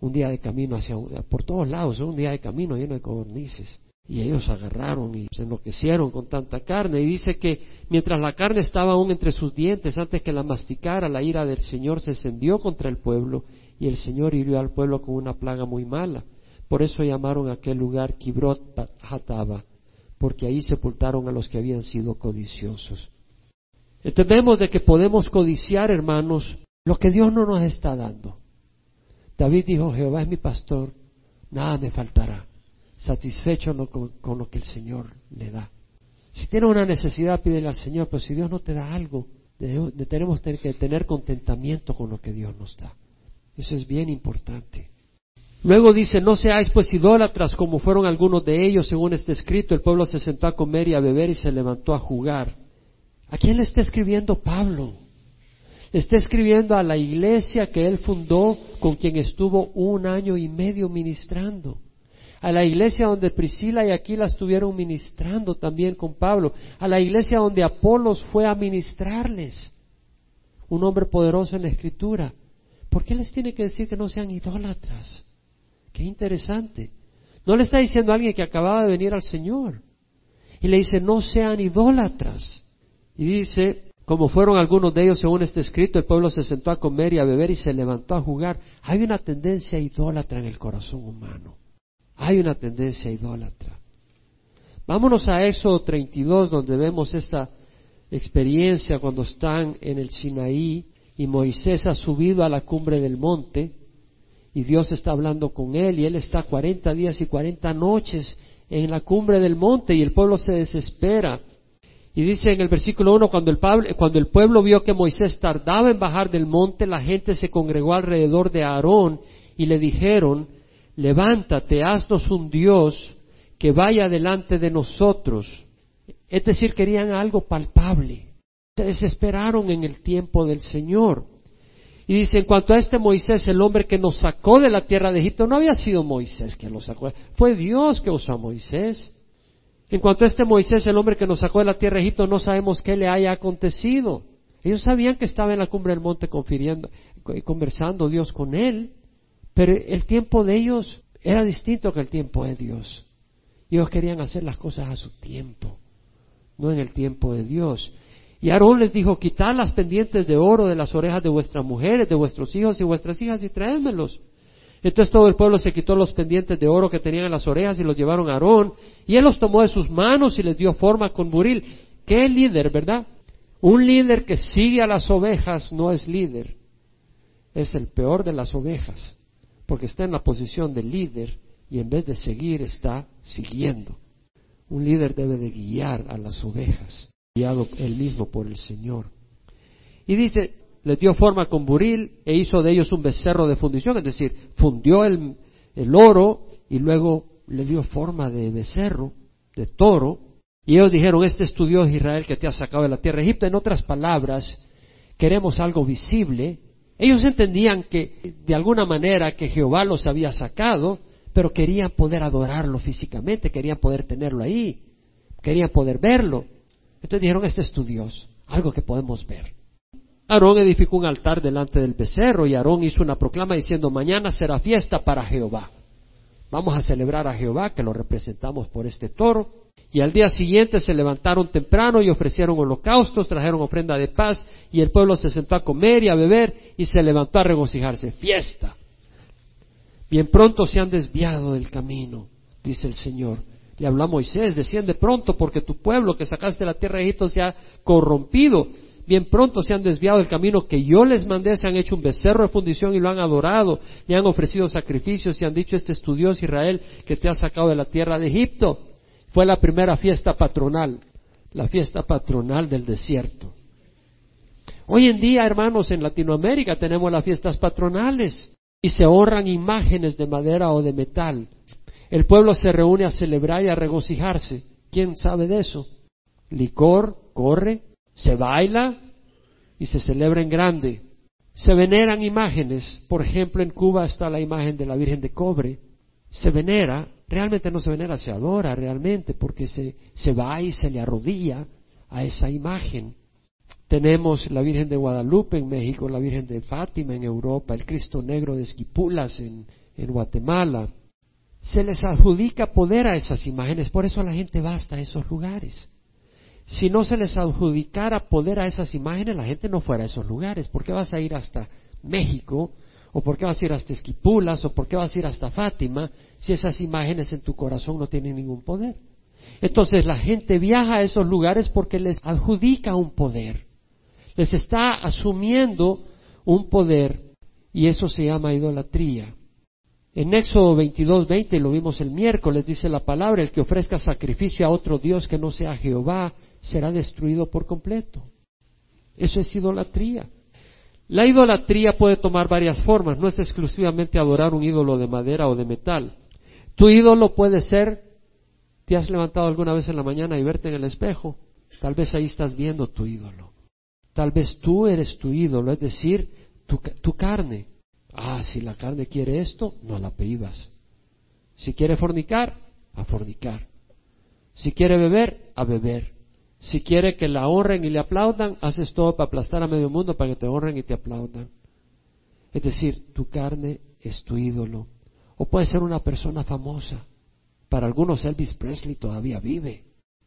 Un día de camino hacia, por todos lados, un día de camino lleno de codornices. Y ellos agarraron y se enloquecieron con tanta carne. Y dice que mientras la carne estaba aún entre sus dientes, antes que la masticara, la ira del Señor se encendió contra el pueblo y el Señor hirió al pueblo con una plaga muy mala. Por eso llamaron a aquel lugar Kibrot Hataba, porque ahí sepultaron a los que habían sido codiciosos. Entendemos de que podemos codiciar, hermanos, lo que Dios no nos está dando. David dijo, Jehová es mi pastor, nada me faltará, satisfecho con, lo que el Señor le da. Si tiene una necesidad, pídele al Señor, pero si Dios no te da algo, tenemos que tener contentamiento con lo que Dios nos da. Eso es bien importante. Luego dice, no seáis pues idólatras como fueron algunos de ellos, según está escrito, el pueblo se sentó a comer y a beber y se levantó a jugar. ¿A quién le está escribiendo Pablo? Le está escribiendo a la iglesia que él fundó, con quien estuvo un año y medio ministrando. A la iglesia donde Priscila y Aquila estuvieron ministrando también con Pablo. A la iglesia donde Apolos fue a ministrarles. Un hombre poderoso en la escritura. ¿Por qué les tiene que decir que no sean idólatras? Qué interesante. No le está diciendo a alguien que acababa de venir al Señor. Y le dice, no sean idólatras. Y dice, como fueron algunos de ellos según este escrito, el pueblo se sentó a comer y a beber y se levantó a jugar. Hay una tendencia idólatra en el corazón humano. Hay una tendencia idólatra. Vámonos a Éxodo 32, donde vemos esta experiencia cuando están en el Sinaí y Moisés ha subido a la cumbre del monte y Dios está hablando con él y él está cuarenta días y cuarenta noches en la cumbre del monte y el pueblo se desespera y dice en el versículo 1, cuando el, cuando el pueblo vio que Moisés tardaba en bajar del monte, la gente se congregó alrededor de Aarón y le dijeron, levántate, haznos un Dios que vaya delante de nosotros. Es decir, querían algo palpable. Se desesperaron en el tiempo del Señor. Y dice, en cuanto a este Moisés, el hombre que nos sacó de la tierra de Egipto, no había sido Moisés que lo sacó, fue Dios que usó a Moisés. En cuanto a este Moisés, el hombre que nos sacó de la tierra de Egipto, no sabemos qué le haya acontecido. Ellos sabían que estaba en la cumbre del monte conversando Dios con él, pero el tiempo de ellos Era distinto que el tiempo de Dios. Ellos querían hacer las cosas a su tiempo, no en el tiempo de Dios. Y Aarón les dijo, quitad las pendientes de oro de las orejas de vuestras mujeres, de vuestros hijos y vuestras hijas y traédmelos. Entonces todo el pueblo se quitó los pendientes de oro que tenían en las orejas y los llevaron a Aarón. Y él los tomó de sus manos y les dio forma con buril. ¿Qué líder, verdad? Un líder que sigue a las ovejas no es líder. Es el peor de las ovejas. Porque está en la posición de líder y en vez de seguir está siguiendo. Un líder debe de guiar a las ovejas, guiado él mismo por el Señor. Y dice, les dio forma con buril e hizo de ellos un becerro de fundición, es decir, fundió el, el oro y luego le dio forma de becerro, de toro, y ellos dijeron, este es tu Dios Israel que te ha sacado de la tierra de Egipto. En otras palabras, queremos algo visible. Ellos entendían que de alguna manera que Jehová los había sacado, pero querían poder adorarlo físicamente, querían poder tenerlo ahí, querían poder verlo. Entonces dijeron, este es tu Dios, algo que podemos ver. Aarón edificó un altar delante del becerro y Aarón hizo una proclama diciendo, mañana será fiesta para Jehová. Vamos a celebrar a Jehová, que lo representamos por este toro. Y al día siguiente se levantaron temprano y ofrecieron holocaustos, trajeron ofrenda de paz, y el pueblo se sentó a comer y a beber, y se levantó a regocijarse. Fiesta. Bien pronto se han desviado del camino, dice el Señor. Le habló a Moisés, desciende pronto, porque tu pueblo que sacaste de la tierra de Egipto se ha corrompido bien pronto se han desviado del camino que yo les mandé, se han hecho un becerro de fundición y lo han adorado, y han ofrecido sacrificios y han dicho, este es tu Dios Israel que te ha sacado de la tierra de Egipto. Fue la primera fiesta patronal, la fiesta patronal del desierto. Hoy en día, hermanos, en Latinoamérica tenemos las fiestas patronales y se honran imágenes de madera o de metal. El pueblo se reúne a celebrar y a regocijarse. ¿Quién sabe de eso? Licor, corre, se baila y se celebra en grande. Se veneran imágenes. Por ejemplo, en Cuba está la imagen de la Virgen de Cobre. Se venera, realmente no se venera, se adora realmente porque se, se va y se le arrodilla a esa imagen. Tenemos la Virgen de Guadalupe en México, la Virgen de Fátima en Europa, el Cristo Negro de Esquipulas en, en Guatemala. Se les adjudica poder a esas imágenes, por eso la gente va hasta esos lugares si no se les adjudicara poder a esas imágenes, la gente no fuera a esos lugares. ¿Por qué vas a ir hasta México? ¿O por qué vas a ir hasta Esquipulas? ¿O por qué vas a ir hasta Fátima? Si esas imágenes en tu corazón no tienen ningún poder. Entonces la gente viaja a esos lugares porque les adjudica un poder. Les está asumiendo un poder y eso se llama idolatría. En Éxodo 22, 20, lo vimos el miércoles, dice la palabra, el que ofrezca sacrificio a otro Dios que no sea Jehová, será destruido por completo. Eso es idolatría. La idolatría puede tomar varias formas, no es exclusivamente adorar un ídolo de madera o de metal. Tu ídolo puede ser, te has levantado alguna vez en la mañana y verte en el espejo, tal vez ahí estás viendo tu ídolo. Tal vez tú eres tu ídolo, es decir, tu, carne. Ah, si la carne quiere esto, no la privas. Si quiere fornicar, a fornicar. Si quiere beber, a beber. Si quiere que la honren y le aplaudan, haces todo para aplastar a medio mundo para que te honren y te aplaudan. Es decir, tu carne es tu ídolo. O puede ser una persona famosa. Para algunos Elvis Presley todavía vive.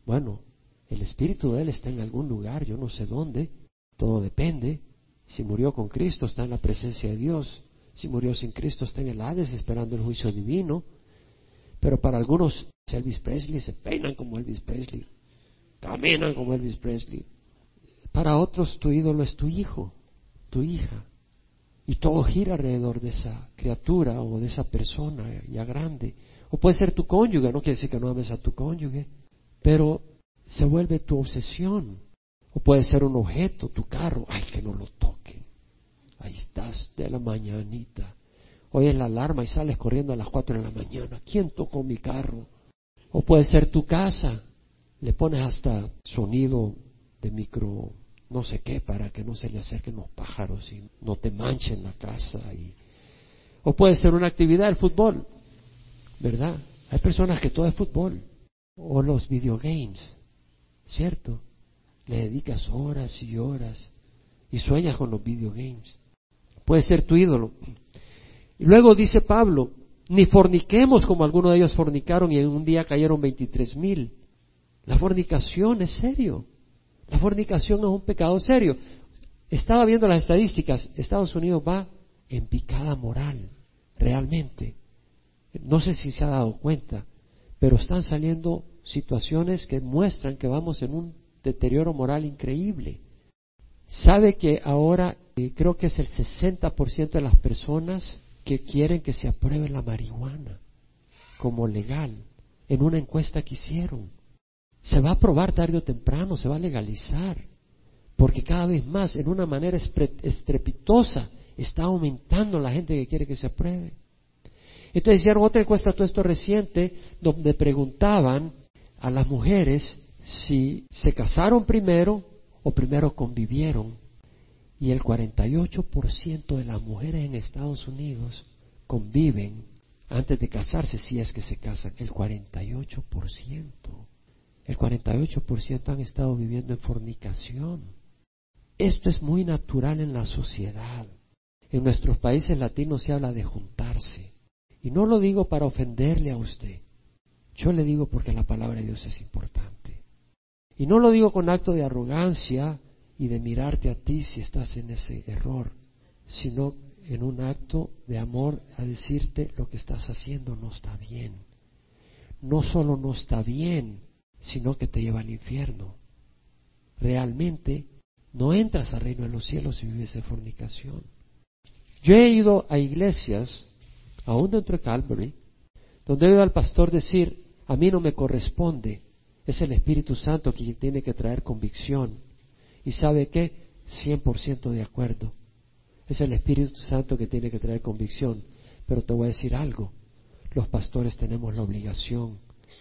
Bueno, el espíritu de él está en algún lugar, yo no sé dónde. Todo depende. Si murió con Cristo, está en la presencia de Dios. Si murió sin Cristo, está en el Hades esperando el juicio divino. Pero para algunos Elvis Presley se peinan como Elvis Presley caminan como Elvis Presley. Para otros tu ídolo es tu hijo, tu hija. Y todo gira alrededor de esa criatura o de esa persona ya grande. O puede ser tu cónyuge, no quiere decir que no ames a tu cónyuge, pero se vuelve tu obsesión. O puede ser un objeto, tu carro, ay, que no lo toque. Ahí estás de la mañanita. Oyes la alarma y sales corriendo a las cuatro de la mañana. ¿Quién tocó mi carro? O puede ser tu casa, le pones hasta sonido de micro no sé qué para que no se le acerquen los pájaros y no te manchen la casa y o puede ser una actividad el fútbol verdad hay personas que todo es fútbol o los videogames cierto le dedicas horas y horas y sueñas con los videogames. Puede ser tu ídolo. Y luego dice Pablo Ni forniquemos como algunos de ellos fornicaron y en un día cayeron veintitrés mil. La fornicación es serio. La fornicación es un pecado serio. Estaba viendo las estadísticas. Estados Unidos va en picada moral, realmente. No sé si se ha dado cuenta, pero están saliendo situaciones que muestran que vamos en un deterioro moral increíble. Sabe que ahora eh, creo que es el 60% de las personas que quieren que se apruebe la marihuana como legal en una encuesta que hicieron. Se va a aprobar tarde o temprano, se va a legalizar, porque cada vez más, en una manera estrepitosa, está aumentando la gente que quiere que se apruebe. Entonces hicieron otra encuesta, todo esto reciente, donde preguntaban a las mujeres si se casaron primero o primero convivieron. Y el 48% de las mujeres en Estados Unidos conviven antes de casarse si es que se casan. El 48%. El 48% han estado viviendo en fornicación. Esto es muy natural en la sociedad. En nuestros países latinos se habla de juntarse. Y no lo digo para ofenderle a usted. Yo le digo porque la palabra de Dios es importante. Y no lo digo con acto de arrogancia y de mirarte a ti si estás en ese error, sino en un acto de amor a decirte lo que estás haciendo no está bien. No solo no está bien, sino que te lleva al infierno. Realmente no entras al reino de los cielos si vives de fornicación. Yo he ido a iglesias, aún dentro de Calvary, donde he oído al pastor decir, a mí no me corresponde, es el Espíritu Santo quien tiene que traer convicción. ¿Y sabe qué? 100% de acuerdo. Es el Espíritu Santo que tiene que traer convicción. Pero te voy a decir algo. Los pastores tenemos la obligación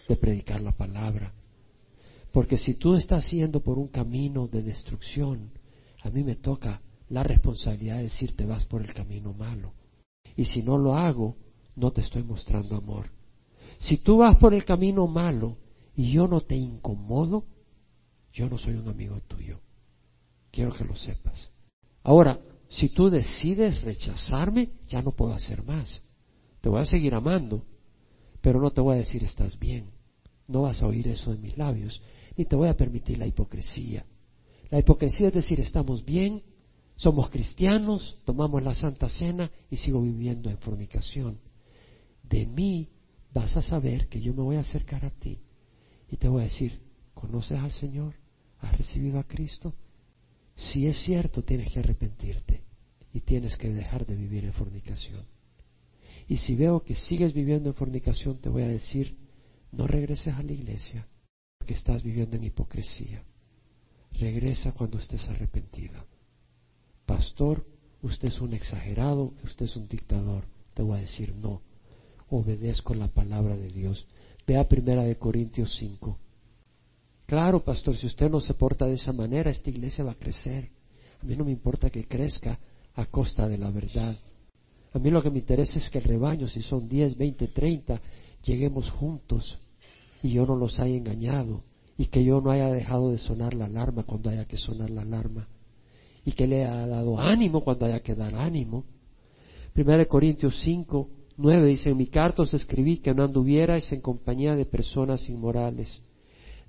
de predicar la palabra. Porque si tú estás yendo por un camino de destrucción, a mí me toca la responsabilidad de decirte vas por el camino malo. Y si no lo hago, no te estoy mostrando amor. Si tú vas por el camino malo y yo no te incomodo, yo no soy un amigo tuyo. Quiero que lo sepas. Ahora, si tú decides rechazarme, ya no puedo hacer más. Te voy a seguir amando, pero no te voy a decir estás bien. No vas a oír eso de mis labios ni te voy a permitir la hipocresía. La hipocresía es decir, estamos bien, somos cristianos, tomamos la Santa Cena y sigo viviendo en fornicación. De mí vas a saber que yo me voy a acercar a ti y te voy a decir, ¿conoces al Señor? ¿Has recibido a Cristo? Si es cierto, tienes que arrepentirte y tienes que dejar de vivir en fornicación. Y si veo que sigues viviendo en fornicación, te voy a decir, no regreses a la iglesia, que estás viviendo en hipocresía. Regresa cuando estés arrepentida. Pastor, usted es un exagerado, usted es un dictador. Te voy a decir no. Obedezco la palabra de Dios. Vea primera de Corintios 5. Claro, pastor, si usted no se porta de esa manera, esta iglesia va a crecer. A mí no me importa que crezca a costa de la verdad. A mí lo que me interesa es que el rebaño, si son 10, 20, 30, lleguemos juntos y yo no los haya engañado y que yo no haya dejado de sonar la alarma cuando haya que sonar la alarma y que le haya dado ánimo cuando haya que dar ánimo. Primera de Corintios 5, 9 dice, en mi carta os escribí que no anduvierais en compañía de personas inmorales.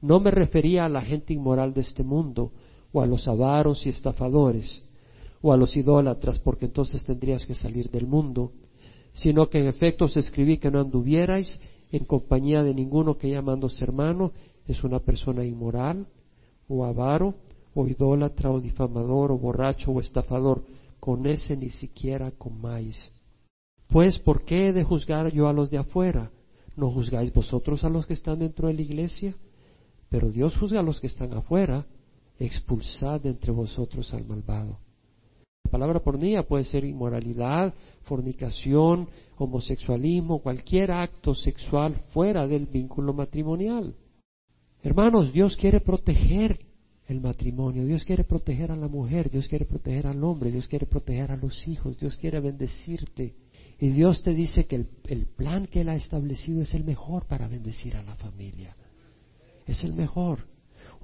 No me refería a la gente inmoral de este mundo, o a los avaros y estafadores, o a los idólatras, porque entonces tendrías que salir del mundo, sino que en efecto os escribí que no anduvierais en compañía de ninguno que llamándose hermano es una persona inmoral o avaro o idólatra o difamador o borracho o estafador. Con ese ni siquiera comáis. Pues, ¿por qué he de juzgar yo a los de afuera? ¿No juzgáis vosotros a los que están dentro de la iglesia? Pero Dios juzga a los que están afuera. Expulsad de entre vosotros al malvado. La palabra pornía puede ser inmoralidad, fornicación, homosexualismo, cualquier acto sexual fuera del vínculo matrimonial. Hermanos, Dios quiere proteger el matrimonio, Dios quiere proteger a la mujer, Dios quiere proteger al hombre, Dios quiere proteger a los hijos, Dios quiere bendecirte. Y Dios te dice que el, el plan que Él ha establecido es el mejor para bendecir a la familia. Es el mejor.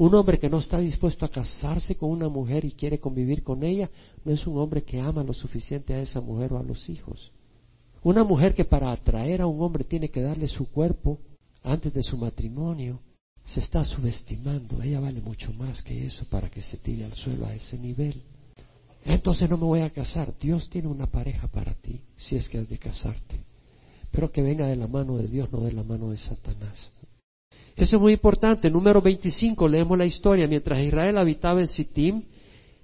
Un hombre que no está dispuesto a casarse con una mujer y quiere convivir con ella, no es un hombre que ama lo suficiente a esa mujer o a los hijos. Una mujer que para atraer a un hombre tiene que darle su cuerpo antes de su matrimonio, se está subestimando. Ella vale mucho más que eso para que se tire al suelo a ese nivel. Entonces no me voy a casar. Dios tiene una pareja para ti, si es que has de casarte. Pero que venga de la mano de Dios, no de la mano de Satanás. Eso es muy importante. Número 25, leemos la historia. Mientras Israel habitaba en Sittim,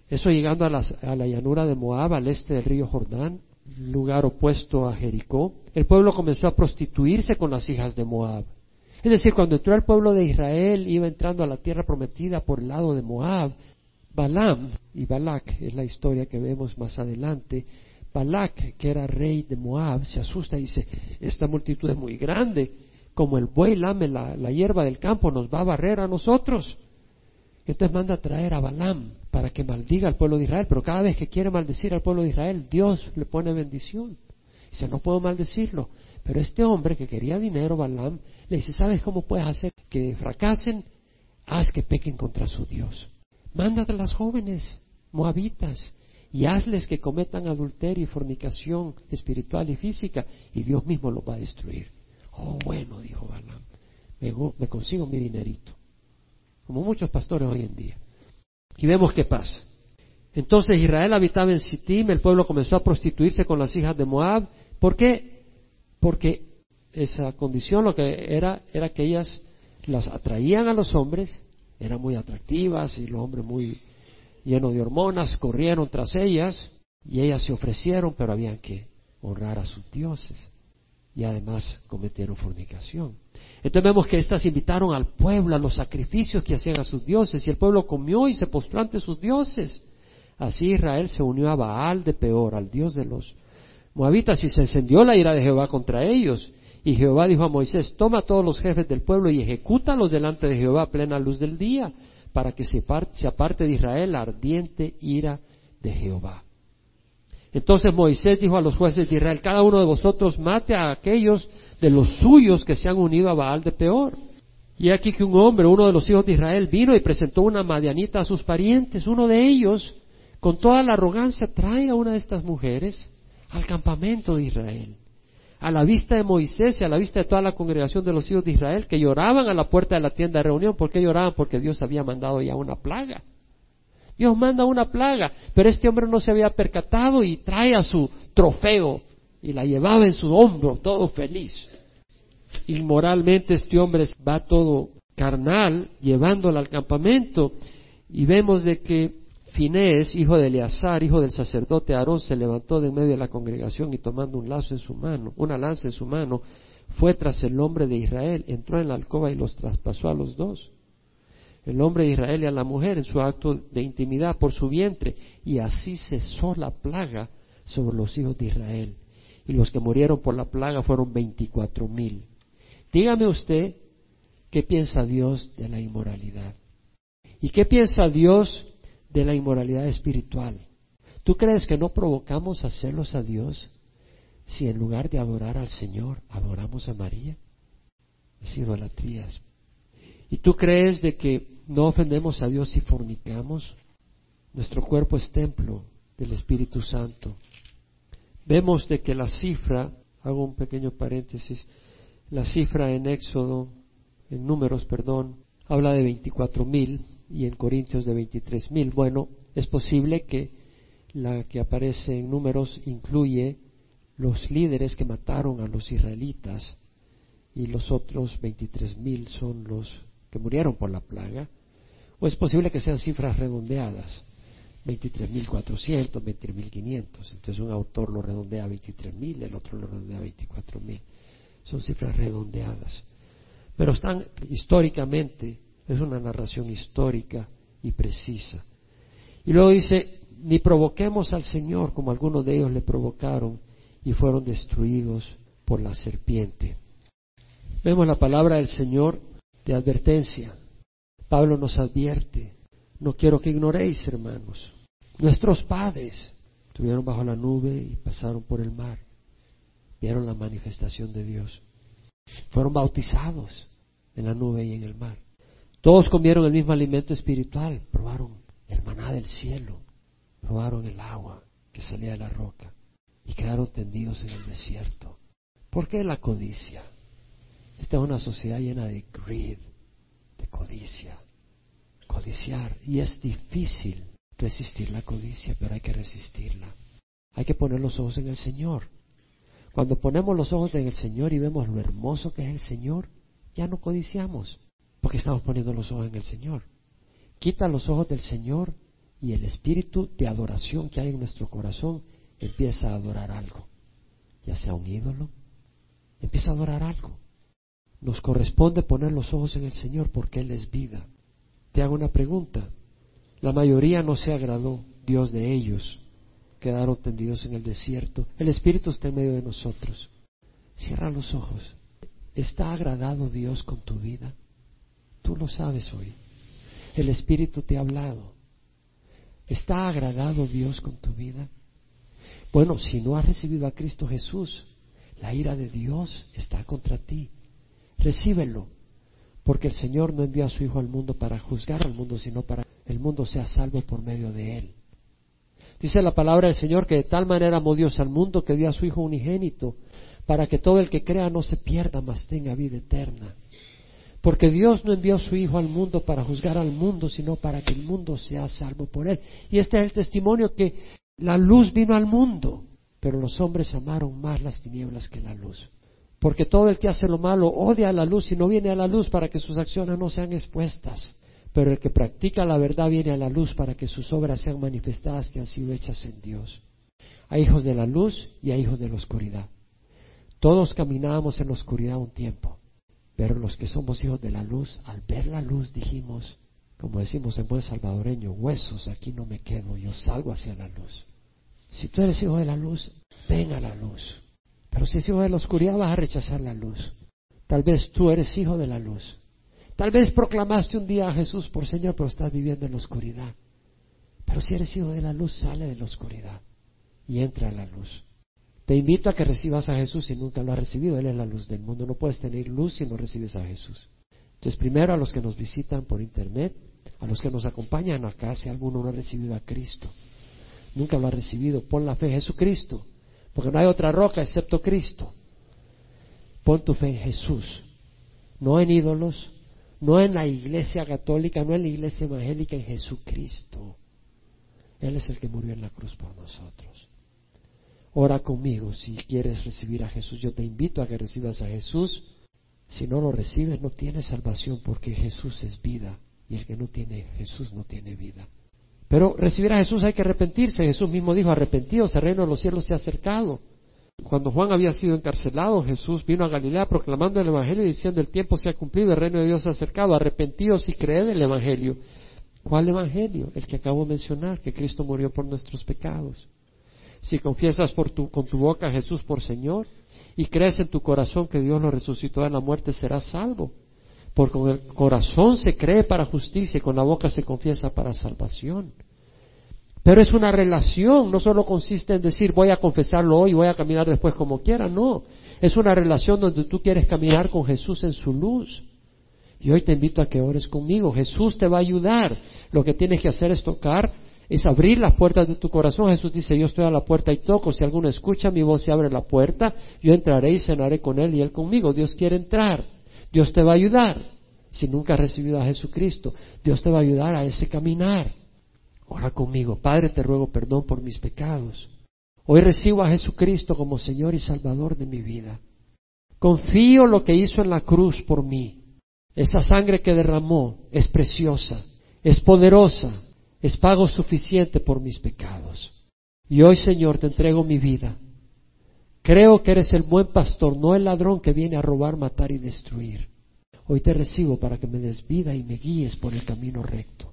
eso llegando a, a la llanura de Moab, al este del río Jordán, lugar opuesto a Jericó, el pueblo comenzó a prostituirse con las hijas de Moab. Es decir, cuando entró el pueblo de Israel, iba entrando a la tierra prometida por el lado de Moab, Balaam y Balak, es la historia que vemos más adelante, Balak, que era rey de Moab, se asusta y dice, esta multitud es muy grande, como el buey lame la, hierba del campo, nos va a barrer a nosotros. Entonces manda a traer a Balaam para que maldiga al pueblo de Israel, pero cada vez que quiere maldecir al pueblo de Israel, Dios le pone bendición. Dice, no puedo maldecirlo. Pero este hombre que quería dinero, Balaam, le dice, ¿sabes cómo puedes hacer que fracasen? Haz que pequen contra su Dios. Mándate a las jóvenes moabitas y hazles que cometan adulterio y fornicación espiritual y física y Dios mismo los va a destruir. Oh, bueno, dijo Balaam, me, me consigo mi dinerito. Como muchos pastores hoy en día. Y vemos qué pasa. Entonces Israel habitaba en Sittim, el pueblo comenzó a prostituirse con las hijas de Moab. ¿Por qué? Porque esa condición lo que era era que ellas las atraían a los hombres, eran muy atractivas y los hombres muy llenos de hormonas corrieron tras ellas y ellas se ofrecieron, pero habían que honrar a sus dioses y además cometieron fornicación. Entonces vemos que éstas invitaron al pueblo a los sacrificios que hacían a sus dioses y el pueblo comió y se postró ante sus dioses. Así Israel se unió a Baal de Peor, al dios de los moabitas, y se encendió la ira de Jehová contra ellos. Y Jehová dijo a Moisés, toma a todos los jefes del pueblo y ejecútalos delante de Jehová a plena luz del día, para que se, aparte de Israel la ardiente ira de Jehová. Entonces Moisés dijo a los jueces de Israel, cada uno de vosotros mate a aquellos de los suyos que se han unido a Baal de Peor. Y aquí que un hombre, uno de los hijos de Israel, vino y presentó una madianita a sus parientes. Uno de ellos, con toda la arrogancia, trae a una de estas mujeres al campamento de Israel, a la vista de Moisés y a la vista de toda la congregación de los hijos de Israel que lloraban a la puerta de la tienda de reunión. ¿Por qué lloraban? Porque Dios había mandado ya una plaga. Dios manda una plaga, pero este hombre no se había percatado y trae a su trofeo y la llevaba en su hombro, todo feliz. Inmoralmente este hombre va todo carnal, llevándola al campamento, y vemos de que Finés, hijo de Eleazar, hijo del sacerdote Aarón, se levantó de medio de la congregación y tomando un lazo en su mano, una lanza en su mano, fue tras el hombre de Israel, entró en la alcoba y los traspasó a los dos. El hombre de Israel y a la mujer en su acto de intimidad por su vientre, y así cesó la plaga sobre los hijos de Israel. Y los que murieron por la plaga fueron veinticuatro mil. Dígame usted qué piensa Dios de la inmoralidad. ¿Y qué piensa Dios de la inmoralidad espiritual. ¿Tú crees que no provocamos a celos a Dios si en lugar de adorar al Señor adoramos a María? Es idolatría. ¿Y tú crees de que no ofendemos a Dios si fornicamos? Nuestro cuerpo es templo del Espíritu Santo. Vemos de que la cifra, hago un pequeño paréntesis, la cifra en Éxodo, en números, perdón, habla de veinticuatro mil y en Corintios de veintitrés mil. Bueno, es posible que la que aparece en números incluye los líderes que mataron a los israelitas y los otros veintitrés mil son los que murieron por la plaga. O es posible que sean cifras redondeadas, veintitrés mil cuatrocientos, veintitrés mil quinientos. Entonces un autor lo redondea a veintitrés mil, el otro lo redondea a veinticuatro mil. Son cifras redondeadas. Pero están históricamente es una narración histórica y precisa. Y luego dice, ni provoquemos al Señor como algunos de ellos le provocaron y fueron destruidos por la serpiente. Vemos la palabra del Señor de advertencia. Pablo nos advierte, no quiero que ignoréis, hermanos. Nuestros padres estuvieron bajo la nube y pasaron por el mar. Vieron la manifestación de Dios. Fueron bautizados en la nube y en el mar. Todos comieron el mismo alimento espiritual, probaron el maná del cielo, probaron el agua que salía de la roca. y quedaron tendidos en el desierto. ¿Por qué la codicia? Esta es una sociedad llena de greed, de codicia, codiciar. Y es difícil resistir la codicia, pero hay que resistirla. Hay que poner los ojos en el Señor. Cuando ponemos los ojos en el Señor y vemos lo hermoso que es el Señor, ya no codiciamos, porque estamos poniendo los ojos en el Señor. Quita los ojos del Señor y el espíritu de adoración que hay en nuestro corazón empieza a adorar algo, ya sea un ídolo, empieza a adorar algo. Nos corresponde poner los ojos en el Señor porque Él es vida. Te hago una pregunta. La mayoría no se agradó Dios de ellos. Quedaron tendidos en el desierto. El Espíritu está en medio de nosotros. Cierra los ojos. ¿Está agradado Dios con tu vida? Tú lo sabes hoy. El Espíritu te ha hablado. ¿Está agradado Dios con tu vida? Bueno, si no has recibido a Cristo Jesús, la ira de Dios está contra ti. Recíbelo, porque el Señor no envió a su Hijo al mundo para juzgar al mundo, sino para que el mundo sea salvo por medio de Él. Dice la palabra del Señor que de tal manera amó Dios al mundo que dio a su Hijo unigénito, para que todo el que crea no se pierda, mas tenga vida eterna. Porque Dios no envió a su Hijo al mundo para juzgar al mundo, sino para que el mundo sea salvo por Él. Y este es el testimonio que la luz vino al mundo, pero los hombres amaron más las tinieblas que la luz. Porque todo el que hace lo malo odia a la luz y no viene a la luz para que sus acciones no sean expuestas. Pero el que practica la verdad viene a la luz para que sus obras sean manifestadas que han sido hechas en Dios. Hay hijos de la luz y hay hijos de la oscuridad. Todos caminábamos en la oscuridad un tiempo, pero los que somos hijos de la luz, al ver la luz dijimos, como decimos en buen salvadoreño, huesos, aquí no me quedo, yo salgo hacia la luz. Si tú eres hijo de la luz, ven a la luz. Pero si eres hijo de la oscuridad, vas a rechazar la luz. Tal vez tú eres hijo de la luz. Tal vez proclamaste un día a Jesús por Señor, pero estás viviendo en la oscuridad. Pero si eres hijo de la luz, sale de la oscuridad y entra a la luz. Te invito a que recibas a Jesús si nunca lo has recibido. Él es la luz del mundo. No puedes tener luz si no recibes a Jesús. Entonces, primero a los que nos visitan por internet, a los que nos acompañan acá, si alguno no ha recibido a Cristo, nunca lo ha recibido, pon la fe en Jesucristo, porque no hay otra roca excepto Cristo. Pon tu fe en Jesús, no en ídolos, no en la iglesia católica, no en la iglesia evangélica, en Jesucristo. Él es el que murió en la cruz por nosotros. Ora conmigo si quieres recibir a Jesús. Yo te invito a que recibas a Jesús. Si no lo recibes, no tienes salvación porque Jesús es vida y el que no tiene Jesús no tiene vida. Pero recibir a Jesús hay que arrepentirse. Jesús mismo dijo, arrepentidos, el reino de los cielos se ha acercado. Cuando Juan había sido encarcelado, Jesús vino a Galilea proclamando el Evangelio y diciendo, el tiempo se ha cumplido, el reino de Dios se ha acercado, arrepentidos y creed el Evangelio. ¿Cuál Evangelio? El que acabo de mencionar, que Cristo murió por nuestros pecados. Si confiesas por tu, con tu boca a Jesús por Señor y crees en tu corazón que Dios lo resucitó de la muerte, serás salvo. Porque con el corazón se cree para justicia y con la boca se confiesa para salvación. Pero es una relación, no solo consiste en decir voy a confesarlo hoy voy a caminar después como quiera, no. Es una relación donde tú quieres caminar con Jesús en su luz. Y hoy te invito a que ores conmigo. Jesús te va a ayudar. Lo que tienes que hacer es tocar, es abrir las puertas de tu corazón. Jesús dice, yo estoy a la puerta y toco. Si alguno escucha mi voz y abre la puerta, yo entraré y cenaré con él y él conmigo. Dios quiere entrar. Dios te va a ayudar. Si nunca has recibido a Jesucristo, Dios te va a ayudar a ese caminar. Ora conmigo, Padre, te ruego perdón por mis pecados. Hoy recibo a Jesucristo como Señor y Salvador de mi vida. Confío lo que hizo en la cruz por mí. Esa sangre que derramó es preciosa, es poderosa, es pago suficiente por mis pecados. Y hoy, Señor, te entrego mi vida. Creo que eres el buen pastor, no el ladrón que viene a robar, matar y destruir. Hoy te recibo para que me des vida y me guíes por el camino recto.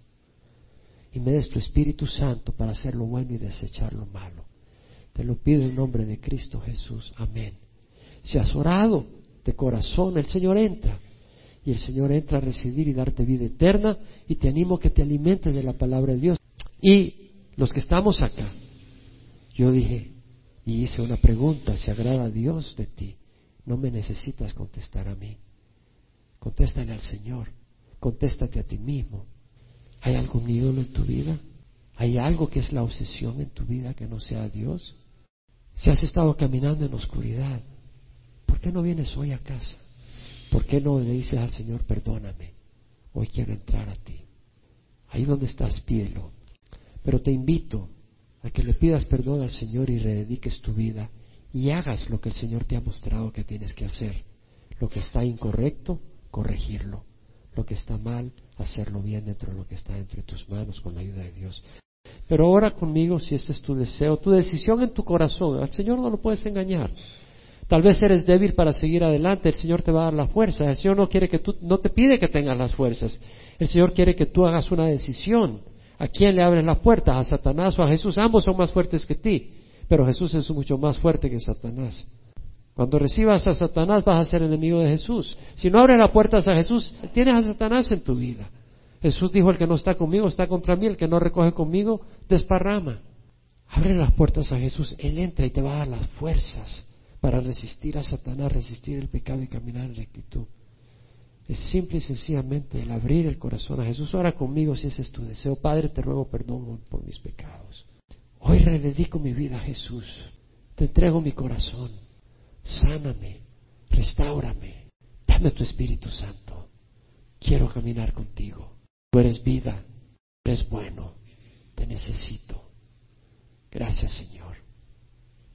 Y me des tu Espíritu Santo para hacer lo bueno y desechar lo malo. Te lo pido en nombre de Cristo Jesús. Amén. Si has orado de corazón, el Señor entra. Y el Señor entra a residir y darte vida eterna. Y te animo a que te alimentes de la palabra de Dios. Y los que estamos acá, yo dije, y hice una pregunta, ¿se agrada a Dios de ti? No me necesitas contestar a mí. Contéstale al Señor. Contéstate a ti mismo. ¿Hay algún ídolo en tu vida? ¿Hay algo que es la obsesión en tu vida que no sea Dios? Si has estado caminando en oscuridad, ¿por qué no vienes hoy a casa? ¿Por qué no le dices al Señor, perdóname? Hoy quiero entrar a ti. Ahí donde estás, pídelo. Pero te invito a que le pidas perdón al Señor y redediques tu vida y hagas lo que el Señor te ha mostrado que tienes que hacer. Lo que está incorrecto, corregirlo. Lo que está mal, hacerlo bien dentro de lo que está entre tus manos con la ayuda de Dios. Pero ora conmigo si este es tu deseo, tu decisión en tu corazón. Al Señor no lo puedes engañar. Tal vez eres débil para seguir adelante, el Señor te va a dar la fuerza. El Señor no quiere que tú, no te pide que tengas las fuerzas. El Señor quiere que tú hagas una decisión. ¿A quién le abres las puertas? ¿A Satanás o a Jesús? Ambos son más fuertes que ti, pero Jesús es mucho más fuerte que Satanás. Cuando recibas a Satanás vas a ser enemigo de Jesús. Si no abres las puertas a Jesús, tienes a Satanás en tu vida. Jesús dijo, el que no está conmigo está contra mí, el que no recoge conmigo desparrama. Abre las puertas a Jesús, Él entra y te va a dar las fuerzas para resistir a Satanás, resistir el pecado y caminar en rectitud. Es simple y sencillamente el abrir el corazón a Jesús. Ora conmigo si ese es tu deseo. Padre, te ruego perdón por mis pecados. Hoy rededico mi vida a Jesús. Te entrego mi corazón. Sáname, restaurame. Dame tu Espíritu Santo. Quiero caminar contigo. Tú eres vida, eres bueno, te necesito. Gracias, Señor.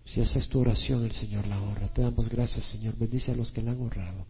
Si esa es tu oración, el Señor la honra. Te damos gracias, Señor. Bendice a los que la han honrado.